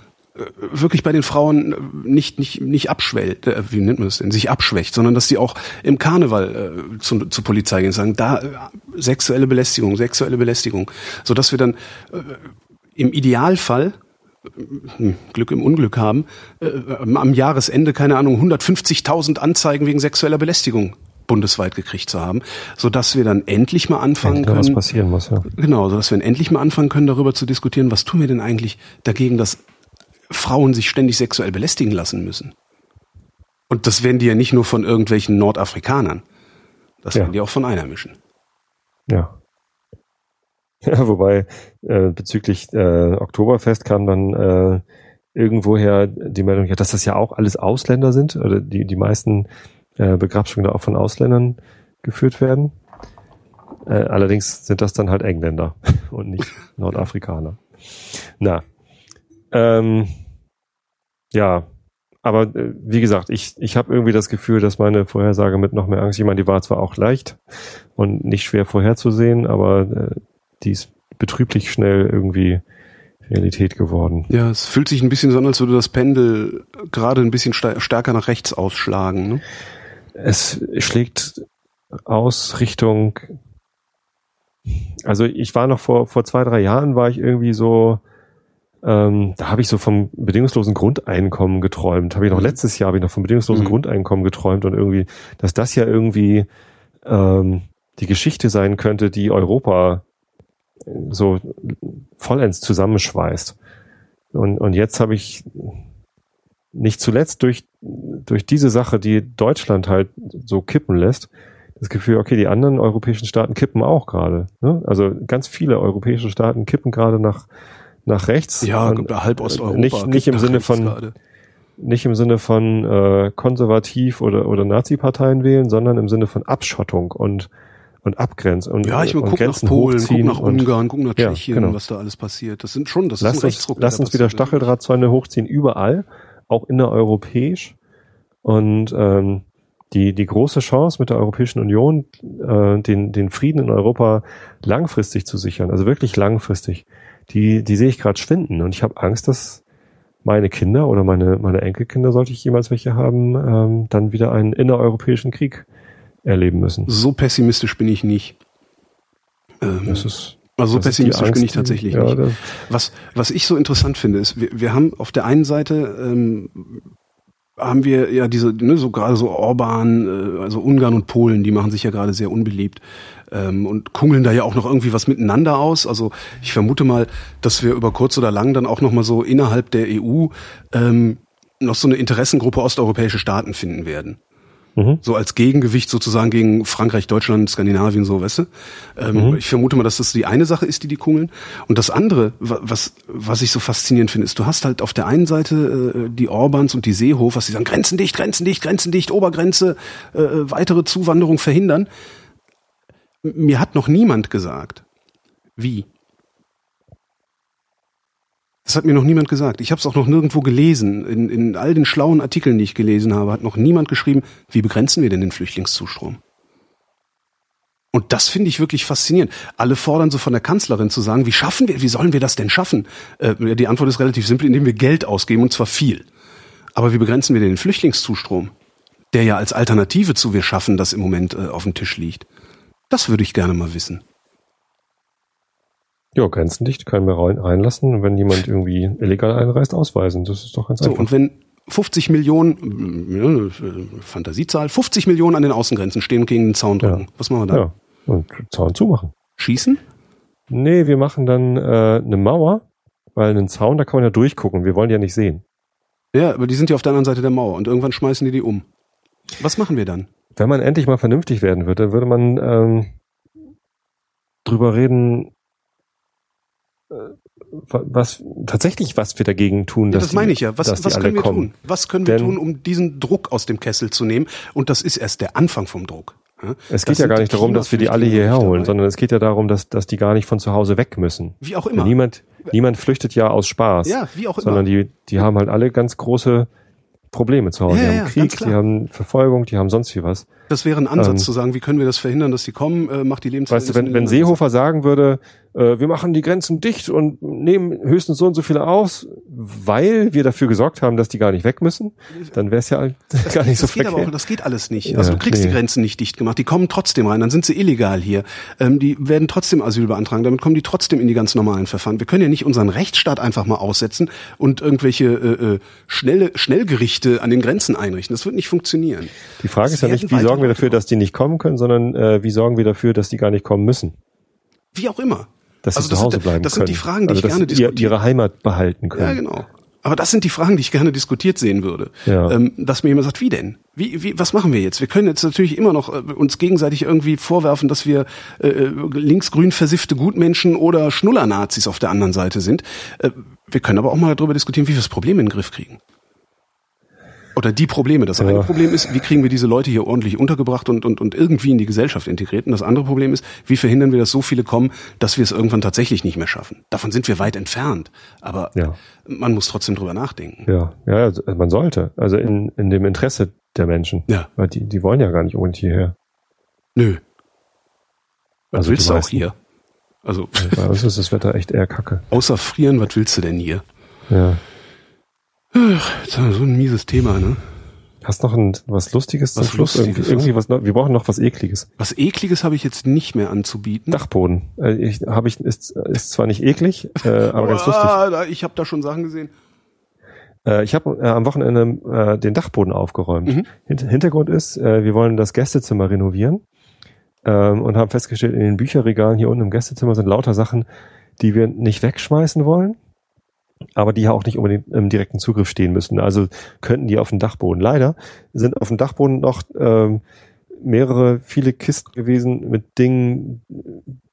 wirklich bei den Frauen äh, nicht nicht nicht abschwellt, äh, wie nennt man das denn, sich abschwächt, sondern dass die auch im Karneval äh, zu, zur Polizei gehen und sagen, da äh, sexuelle Belästigung, sexuelle Belästigung, so dass wir dann äh, im Idealfall hm, Glück im Unglück haben, äh, am Jahresende, keine Ahnung, 150.000 Anzeigen wegen sexueller Belästigung bundesweit gekriegt zu haben, so dass wir dann endlich mal anfangen Endlich mal was können, passieren muss, ja. genau, so dass wir endlich mal anfangen können, darüber zu diskutieren, was tun wir denn eigentlich dagegen, dass Frauen sich ständig sexuell belästigen lassen müssen. Und das werden die ja nicht nur von irgendwelchen Nordafrikanern. Das Ja. werden die auch von Einheimischen. Ja. Ja, wobei äh, bezüglich äh, Oktoberfest kam dann äh, irgendwoher die Meldung, ja, dass das ja auch alles Ausländer sind, oder die, die meisten äh, Begrabsungen da auch von Ausländern geführt werden. Äh, allerdings sind das dann halt Engländer und nicht Nordafrikaner. Na, ähm, ja, aber äh, wie gesagt, ich, ich habe irgendwie das Gefühl, dass meine Vorhersage mit noch mehr Angst, ich meine, die war zwar auch leicht und nicht schwer vorherzusehen, aber äh, die ist betrüblich schnell irgendwie Realität geworden. Ja, es fühlt sich ein bisschen so an, als würde das Pendel gerade ein bisschen stärker nach rechts ausschlagen. Ne? Es schlägt aus Richtung, also ich war noch vor, vor zwei, drei Jahren war ich irgendwie so, ähm, da habe ich so vom bedingungslosen Grundeinkommen geträumt. Habe ich noch letztes Jahr habe ich noch vom bedingungslosen Mhm. Grundeinkommen geträumt und irgendwie, dass das ja irgendwie ähm, die Geschichte sein könnte, die Europa so vollends zusammenschweißt. Und, und jetzt habe ich nicht zuletzt durch, durch diese Sache, die Deutschland halt so kippen lässt, das Gefühl, okay, die anderen europäischen Staaten kippen auch gerade. Ne? Also ganz viele europäische Staaten kippen gerade nach, nach rechts. Ja, Und, halb Osteuropa. Nicht, nicht im nach Sinne von, gerade. nicht im Sinne von äh, konservativ oder, oder Nazi-Parteien wählen, sondern im Sinne von Abschottung und, und Abgrenzen. Und, Ja, ich meine, und guck nach Polen, guck hochziehen nach und Ungarn, guck nach Ja, Tschechien, genau. was da alles passiert. Das sind schon, das ist Lass ein uns, Rechtsruck. lass uns wieder. Stacheldrahtzäune hochziehen, überall, auch innereuropäisch. Und ähm, die, die große Chance mit der Europäischen Union, äh, den, den Frieden in Europa langfristig zu sichern, also wirklich langfristig, die, die sehe ich gerade schwinden. Und ich habe Angst, dass meine Kinder oder meine, meine Enkelkinder, sollte ich jemals welche haben, ähm, dann wieder einen innereuropäischen Krieg erleben müssen. So pessimistisch bin ich nicht. Ähm, Das ist, also so pessimistisch bin ich tatsächlich ja, nicht. Was, was ich so interessant finde, ist, wir, wir haben auf der einen Seite ähm, haben wir ja diese, ne, so gerade so Orban, äh, also Ungarn und Polen, die machen sich ja gerade sehr unbeliebt ähm, und kungeln da ja auch noch irgendwie was miteinander aus. Also ich vermute mal, dass wir über kurz oder lang dann auch noch mal so innerhalb der EU ähm, noch so eine Interessengruppe osteuropäische Staaten finden werden. Mhm. So als Gegengewicht sozusagen gegen Frankreich, Deutschland, Skandinavien, so, weißt du? Ähm, Mhm. Ich vermute mal, dass das die eine Sache ist, die die kungeln. Und das andere, wa- was, was ich so faszinierend finde, ist, du hast halt auf der einen Seite äh, die Orbans und die Seehofers, die sagen, Grenzen dicht, Grenzen dicht, Grenzen dicht, Obergrenze, äh, äh, weitere Zuwanderung verhindern. Mir hat noch niemand gesagt, wie. Das hat mir noch niemand gesagt. Ich habe es auch noch nirgendwo gelesen. In, in all den schlauen Artikeln, die ich gelesen habe, hat noch niemand geschrieben, wie begrenzen wir denn den Flüchtlingszustrom? Und das finde ich wirklich faszinierend. Alle fordern so von der Kanzlerin zu sagen, wie schaffen wir, wie sollen wir das denn schaffen? Äh, die Antwort ist relativ simpel, indem wir Geld ausgeben und zwar viel. Aber wie begrenzen wir denn den Flüchtlingszustrom? Der ja als Alternative zu wir schaffen, das im Moment äh, auf dem Tisch liegt. Das würde ich gerne mal wissen. Ja, grenzendicht können wir rein, reinlassen. Und wenn jemand irgendwie illegal einreist, ausweisen. Das ist doch ganz So, einfach. und wenn 50 Millionen, äh, Fantasiezahl, 50 Millionen an den Außengrenzen stehen und gegen den Zaun drücken, Ja. was machen wir dann? ja, und Zaun zumachen. Schießen? Nee, wir machen dann äh, eine Mauer, weil einen Zaun, da kann man ja durchgucken. Wir wollen die ja nicht sehen. Ja, aber die sind ja auf der anderen Seite der Mauer und irgendwann schmeißen die die um. Was machen wir dann? Wenn man endlich mal vernünftig werden würde, würde man ähm, drüber reden, äh, wa- was tatsächlich was wir dagegen tun. Ja, dass das meine ich ja. Was, was können wir kommen. tun? Was können wir Denn- tun, um diesen Druck aus dem Kessel zu nehmen? Und das ist erst der Anfang vom Druck. Es Das geht ja gar nicht darum, dass wir die alle hierher holen, sondern es geht ja darum, dass, dass die gar nicht von zu Hause weg müssen. Wie auch immer. Niemand, niemand flüchtet ja aus Spaß. Ja, wie auch immer. sondern die, die haben halt alle ganz große Probleme zu Hause. Ja, die ja, haben ganz Krieg, die haben Verfolgung, die haben sonst wie was. Das wäre ein Ansatz Ähm, zu sagen, wie können wir das verhindern, dass die kommen, äh, macht die Weißt Lebensverhältnisse du, wenn, wenn Seehofer sagen würde, äh, wir machen die Grenzen dicht und nehmen höchstens so und so viele aus, weil wir dafür gesorgt haben, dass die gar nicht weg müssen, dann wäre es ja gar nicht so das geht aber auch, das geht alles nicht. Ja, Also du kriegst nee. die Grenzen nicht dicht gemacht. Die kommen trotzdem rein. Dann sind sie illegal hier. Ähm, die werden trotzdem Asyl beantragen. Damit kommen die trotzdem in die ganz normalen Verfahren. Wir können ja nicht unseren Rechtsstaat einfach mal aussetzen und irgendwelche äh, äh, schnelle Schnellgerichte an den Grenzen einrichten. Das wird nicht funktionieren. Die Frage ist ja nicht, wie weiter sorgen wir dafür, dass die nicht kommen können, sondern äh, wie sorgen wir dafür, dass die gar nicht kommen müssen, Wie auch immer. dass sie Also zu das Hause sind- bleiben das können. sind die Fragen, die also, ich dass gerne sie diskutiere. ihre Heimat behalten können. Ja, genau. Aber das sind die Fragen, die ich gerne diskutiert sehen würde. Ja. Ähm, dass mir jemand sagt, wie denn? Wie, wie, was machen wir jetzt? Wir können jetzt natürlich immer noch äh, uns gegenseitig irgendwie vorwerfen, dass wir äh, linksgrün versiffte Gutmenschen oder Schnullernazis auf der anderen Seite sind. Äh, wir können aber auch mal darüber diskutieren, wie wir das Problem in den Griff kriegen. Oder die Probleme. Das Ja. eine Problem ist, wie kriegen wir diese Leute hier ordentlich untergebracht und, und, und irgendwie in die Gesellschaft integriert. Und das andere Problem ist, wie verhindern wir, dass so viele kommen, dass wir es irgendwann tatsächlich nicht mehr schaffen. Davon sind wir weit entfernt. Aber Ja. man muss trotzdem drüber nachdenken. Ja, ja, man sollte. Also in, in dem Interesse der Menschen. Ja. Weil die, die wollen ja gar nicht unbedingt hierher. Nö. Was Also willst du auch hier? Also, Bei uns ist das Wetter echt eher kacke. außer frieren, was willst du denn hier? Ja. Wir so ein mieses Thema, ne? Hast noch ein, was Lustiges Was zum Schluss? Lustiges, irgendwie, irgendwie was, wir brauchen noch was Ekliges. Was Ekliges habe ich jetzt nicht mehr anzubieten. Dachboden. Äh, ich, hab ich, ist, ist zwar nicht eklig, äh, aber ganz lustig. Ah, ich habe da schon Sachen gesehen. Äh, ich habe äh, am Wochenende äh, den Dachboden aufgeräumt. Mhm. Hint Hintergrund ist, äh, wir wollen das Gästezimmer renovieren ähm, und haben festgestellt, in den Bücherregalen hier unten im Gästezimmer sind lauter Sachen, die wir nicht wegschmeißen wollen, aber die ja auch nicht unbedingt im direkten Zugriff stehen müssen. Also könnten die auf dem Dachboden. Leider sind auf dem Dachboden noch ähm, mehrere, viele Kisten gewesen mit Dingen,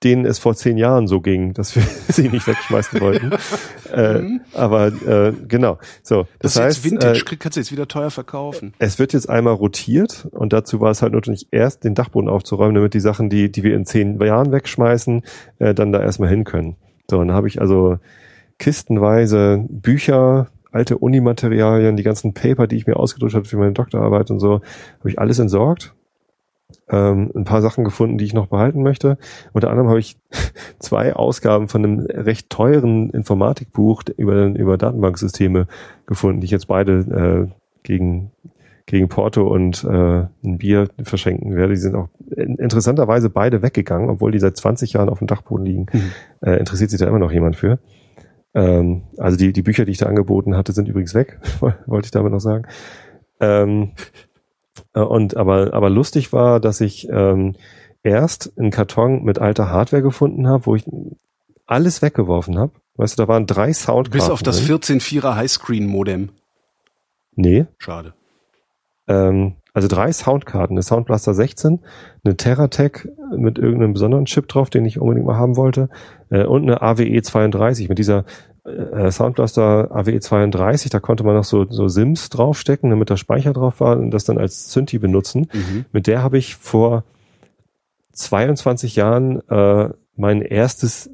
denen es vor zehn Jahren so ging, dass wir sie nicht wegschmeißen wollten. äh, aber äh, genau. So, Das, das, ist heißt, jetzt Vintage, äh, kannst du jetzt wieder teuer verkaufen. es wird jetzt einmal rotiert und dazu war es halt notwendig, erst den Dachboden aufzuräumen, damit die Sachen, die, die wir in zehn Jahren wegschmeißen, äh, dann da erstmal hin können. So, und dann habe ich also kistenweise Bücher, alte Unimaterialien, die ganzen Paper, die ich mir ausgedruckt habe für meine Doktorarbeit und so, habe ich alles entsorgt. Ähm, ein paar Sachen gefunden, die ich noch behalten möchte. Unter anderem habe ich zwei Ausgaben von einem recht teuren Informatikbuch über, über Datenbanksysteme gefunden, die ich jetzt beide äh, gegen, gegen Porto und äh, ein Bier verschenken werde. Die sind auch in- interessanterweise beide weggegangen, obwohl die seit 20 Jahren auf dem Dachboden liegen. Mhm. Äh, interessiert sich da immer noch jemand für. Ähm, also die, die Bücher, die ich da angeboten hatte, sind übrigens weg, wollte ich damit noch sagen. Ähm, äh, und aber, aber lustig war, dass ich ähm, erst einen Karton mit alter Hardware gefunden habe, wo ich alles weggeworfen habe. Weißt du, da waren drei Soundkarten. Bis auf das drin. 14.4er Highscreen-Modem. Nee, Schade. ähm, also drei Soundkarten, eine Soundblaster 16, eine Terratec mit irgendeinem besonderen Chip drauf, den ich unbedingt mal haben wollte, äh, und eine AWE 32 mit dieser äh, Soundblaster AWE 32, da konnte man noch so, so Sims draufstecken, damit da Speicher drauf war und das dann als Synthi benutzen. Mhm. Mit der habe ich vor 22 Jahren äh, mein erstes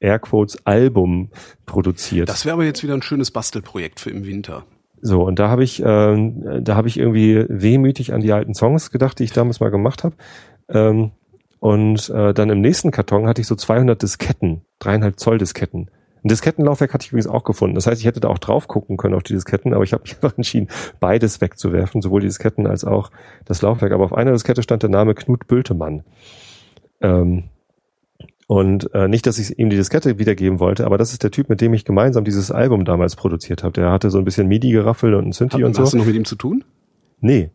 Airquotes Album produziert. Das wäre aber jetzt wieder ein schönes Bastelprojekt für im Winter. So, und da habe ich, ähm, da habe ich irgendwie wehmütig an die alten Songs gedacht, die ich damals mal gemacht habe. Ähm, und äh, dann im nächsten Karton hatte ich so 200 Disketten, dreieinhalb Zoll Disketten. Ein Diskettenlaufwerk hatte ich übrigens auch gefunden. Das heißt, ich hätte da auch drauf gucken können auf die Disketten, aber ich habe mich einfach entschieden, beides wegzuwerfen, sowohl die Disketten als auch das Laufwerk. Aber auf einer Diskette stand der Name Knut Bültemann. Ähm, und äh, nicht, dass ich ihm die Diskette wiedergeben wollte, aber das ist der Typ, mit dem ich gemeinsam dieses Album damals produziert habe. Der hatte so ein bisschen MIDI-Geraffel und ein Synthi Hat, und so. hast du noch mit ihm zu tun? Nee,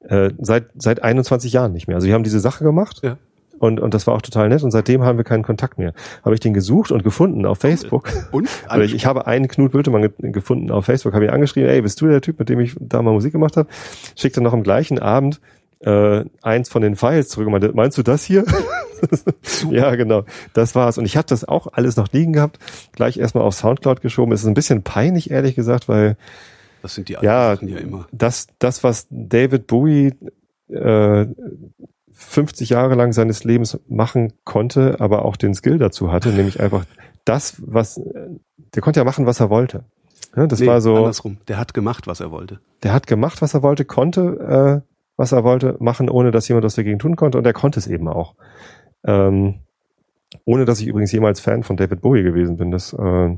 äh, seit, seit 21 Jahren nicht mehr. Also wir haben diese Sache gemacht Ja. und, und das war auch total nett und seitdem haben wir keinen Kontakt mehr. Habe ich den gesucht und gefunden auf Facebook. Und? Oder ich, ich habe einen Knut Bültemann ge gefunden auf Facebook, habe ihn angeschrieben, ey, bist du der Typ, mit dem ich da mal Musik gemacht habe? Schickte noch am gleichen Abend äh, eins von den Files zurück und meinte, meinst du das hier? ja, genau. Das war's. Und ich hatte das auch alles noch liegen gehabt, gleich erstmal auf Soundcloud geschoben. Es ist ein bisschen peinlich, ehrlich gesagt, weil das sind die alten ja, Sachen ja immer. das, das, was David Bowie äh, 50 Jahre lang seines Lebens machen konnte, aber auch den Skill dazu hatte, nämlich einfach das, was der konnte ja machen, was er wollte. Ja, das Nee, war so, andersrum. Der hat gemacht, was er wollte. der hat gemacht, was er wollte, konnte, äh, was er wollte, machen, ohne dass jemand was dagegen tun konnte, und er konnte es eben auch. Ähm, ohne dass ich übrigens jemals Fan von David Bowie gewesen bin. Das äh,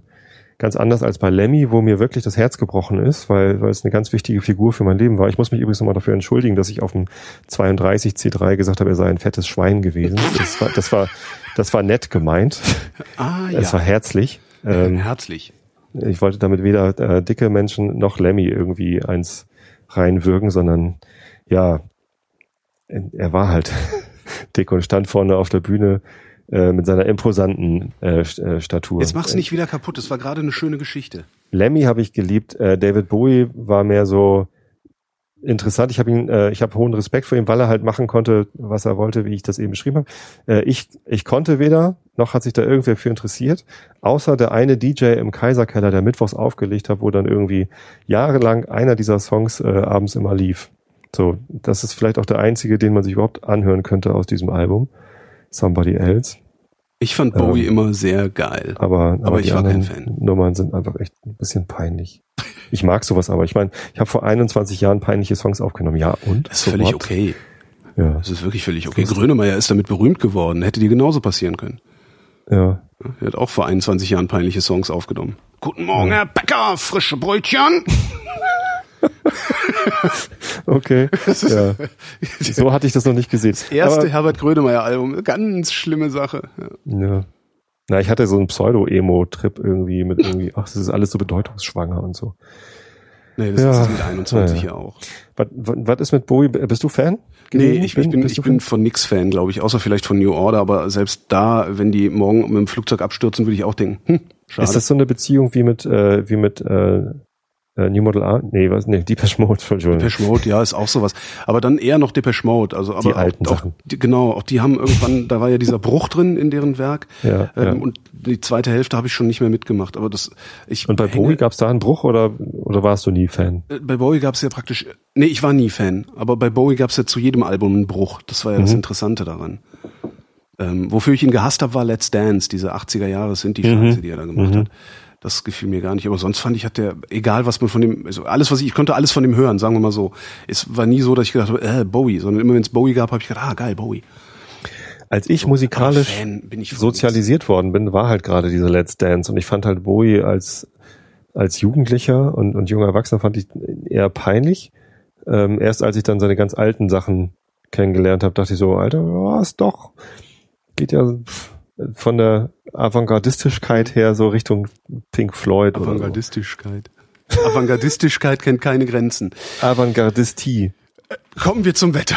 ganz anders als bei Lemmy, wo mir wirklich das Herz gebrochen ist, weil, weil es eine ganz wichtige Figur für mein Leben war. Ich muss mich übrigens nochmal dafür entschuldigen, dass ich auf dem 32 C3 gesagt habe, er sei ein fettes Schwein gewesen. Das war, das war, das war nett gemeint. Ah, Es war herzlich. Ähm, Herzlich. ich wollte damit weder äh, dicke Menschen noch Lemmy irgendwie eins reinwirken, sondern ja, er war halt dick und stand vorne auf der Bühne äh, mit seiner imposanten äh, äh, Statur. Jetzt mach's nicht wieder kaputt. Das war gerade eine schöne Geschichte. Lemmy habe ich geliebt. Äh, David Bowie war mehr so interessant. Ich habe ihn, äh, ich habe hohen Respekt vor ihm, weil er halt machen konnte, was er wollte, wie ich das eben beschrieben habe. Äh, ich, ich konnte weder, noch hat sich da irgendwer für interessiert, außer der eine DJ im Kaiserkeller, der mittwochs aufgelegt hat, wo dann irgendwie jahrelang einer dieser Songs äh, abends immer lief. So, das ist vielleicht auch der einzige, den man sich überhaupt anhören könnte aus diesem Album. Somebody Else. Ich fand Bowie ähm, immer sehr geil. Aber, aber, aber ich war kein Fan. Nummern sind einfach echt ein bisschen peinlich. Ich mag sowas aber. Ich meine, ich habe vor 21 Jahren peinliche Songs aufgenommen. Ja, und? Das ist so völlig what? okay. Ja. Das ist wirklich völlig okay. Grönemeyer ist damit berühmt geworden. Hätte dir genauso passieren können. Ja. Er hat auch vor 21 Jahren peinliche Songs aufgenommen. Guten Morgen, ja. Herr Bäcker, frische Brötchen. okay. Ja. So hatte ich das noch nicht gesehen. Das erste Aber, Herbert Grönemeyer-Album. Ganz schlimme Sache. Ja. ja. Na, ich hatte so einen Pseudo-Emo-Trip irgendwie mit irgendwie, ach, das ist alles so bedeutungsschwanger und so. Nee, das ja, ist mit 21 ja, auch. Was, was ist mit Bowie? Bist du Fan? Nee, ich, ich bin, ich bin von nix Fan, glaube ich, außer vielleicht von New Order, aber selbst da, wenn die morgen mit dem Flugzeug abstürzen, würde ich auch denken, hm, schade. Ist das so eine Beziehung wie mit, äh, wie mit äh, äh, New Model A? Nee, was? Nee, Depeche Mode, Entschuldigung. Depeche Mode, ja, ist auch sowas. Aber dann eher noch Depeche Mode. Also, aber die alten auch, Sachen. Die, genau, auch die haben irgendwann, da war ja dieser Bruch drin in deren Werk. Ja, ähm, ja. Und die zweite Hälfte habe ich schon nicht mehr mitgemacht. Aber das, ich. Und bei hänge, Bowie gab es da einen Bruch oder, oder warst du nie Fan? Äh, bei Bowie gab es ja praktisch, nee, ich war nie Fan. Aber bei Bowie gab es ja zu jedem Album einen Bruch. Das war ja mhm. das Interessante daran. Ähm, wofür ich ihn gehasst habe, war Let's Dance, diese 80er Jahre sind die mhm. Scheiße, die er da gemacht mhm. hat. Das gefiel mir gar nicht. Aber sonst fand ich, hat der, egal was man von dem, also alles, was ich, ich konnte alles von dem hören, sagen wir mal so. Es war nie so, dass ich gedacht habe, äh, Bowie, sondern immer wenn es Bowie gab, habe ich gedacht, ah, geil, Bowie. Als ich so, musikalisch ich sozialisiert worden bin, war halt gerade dieser Let's Dance und ich fand halt Bowie als, als Jugendlicher und, und junger Erwachsener fand ich eher peinlich. Ähm, erst als ich dann seine ganz alten Sachen kennengelernt habe, dachte ich so, Alter, was doch, geht ja, pff, von der Avantgardistischkeit her so Richtung Pink Floyd. Avantgardistischkeit. So. Avantgardistischkeit kennt keine Grenzen. Avantgardistie. Kommen wir zum Wetter.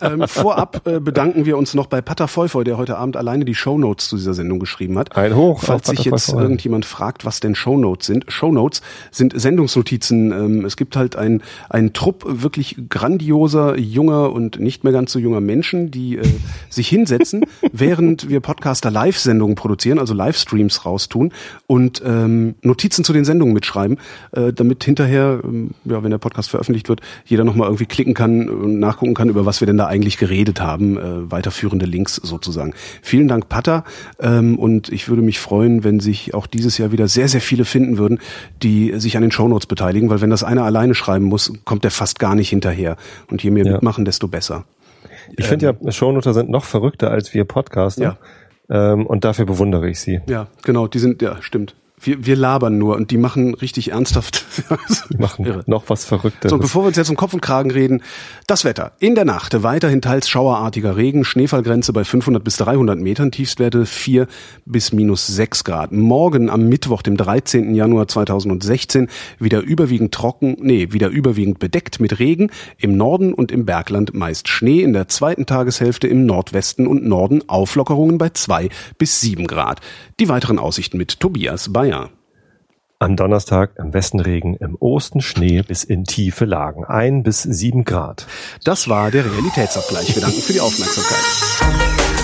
Ähm, vorab äh, bedanken wir uns noch bei Pater Feufeu, der heute Abend alleine die Shownotes zu dieser Sendung geschrieben hat. Ein Hoch. Falls sich jetzt Feufeu. irgendjemand fragt, was denn Shownotes sind. Shownotes sind Sendungsnotizen. Ähm, es gibt halt ein, ein Trupp wirklich grandioser, junger und nicht mehr ganz so junger Menschen, die äh, sich hinsetzen, während wir Podcaster Live-Sendungen produzieren, also Livestreams raustun und ähm, Notizen zu den Sendungen mitschreiben, äh, damit hinterher, ähm, ja, wenn der Podcast veröffentlicht wird, jeder nochmal irgendwie klicken kann und nachgucken kann, über was wir denn da eigentlich geredet haben. Äh, weiterführende Links sozusagen. Vielen Dank, Patter. Ähm, und ich würde mich freuen, wenn sich auch dieses Jahr wieder sehr, sehr viele finden würden, die sich an den Shownotes beteiligen, weil wenn das einer alleine schreiben muss, kommt der fast gar nicht hinterher. Und je mehr ja. mitmachen, desto besser. Ich finde ja, ähm, Shownoter sind noch verrückter als wir Podcaster. Ja. Ähm, und dafür bewundere ich sie. Ja, genau, die sind, ja, stimmt. Wir, wir labern nur und die machen richtig ernsthaft. die machen Irre. noch was Verrücktes. So, bevor wir uns jetzt um Kopf und Kragen reden, das Wetter. In der Nacht weiterhin teils schauerartiger Regen, Schneefallgrenze bei 500 bis 300 Metern, Tiefstwerte 4 bis minus 6 Grad. Morgen am Mittwoch, dem 13. Januar 2016, wieder überwiegend trocken, nee, wieder überwiegend bedeckt mit Regen, im Norden und im Bergland meist Schnee, in der zweiten Tageshälfte im Nordwesten und Norden Auflockerungen bei 2 bis 7 Grad. Die weiteren Aussichten mit Tobias Bayer. Am Donnerstag im Westen Regen, im Osten Schnee bis in tiefe Lagen. Ein bis sieben Grad. Das war der Realitätsabgleich. Wir danken für die Aufmerksamkeit.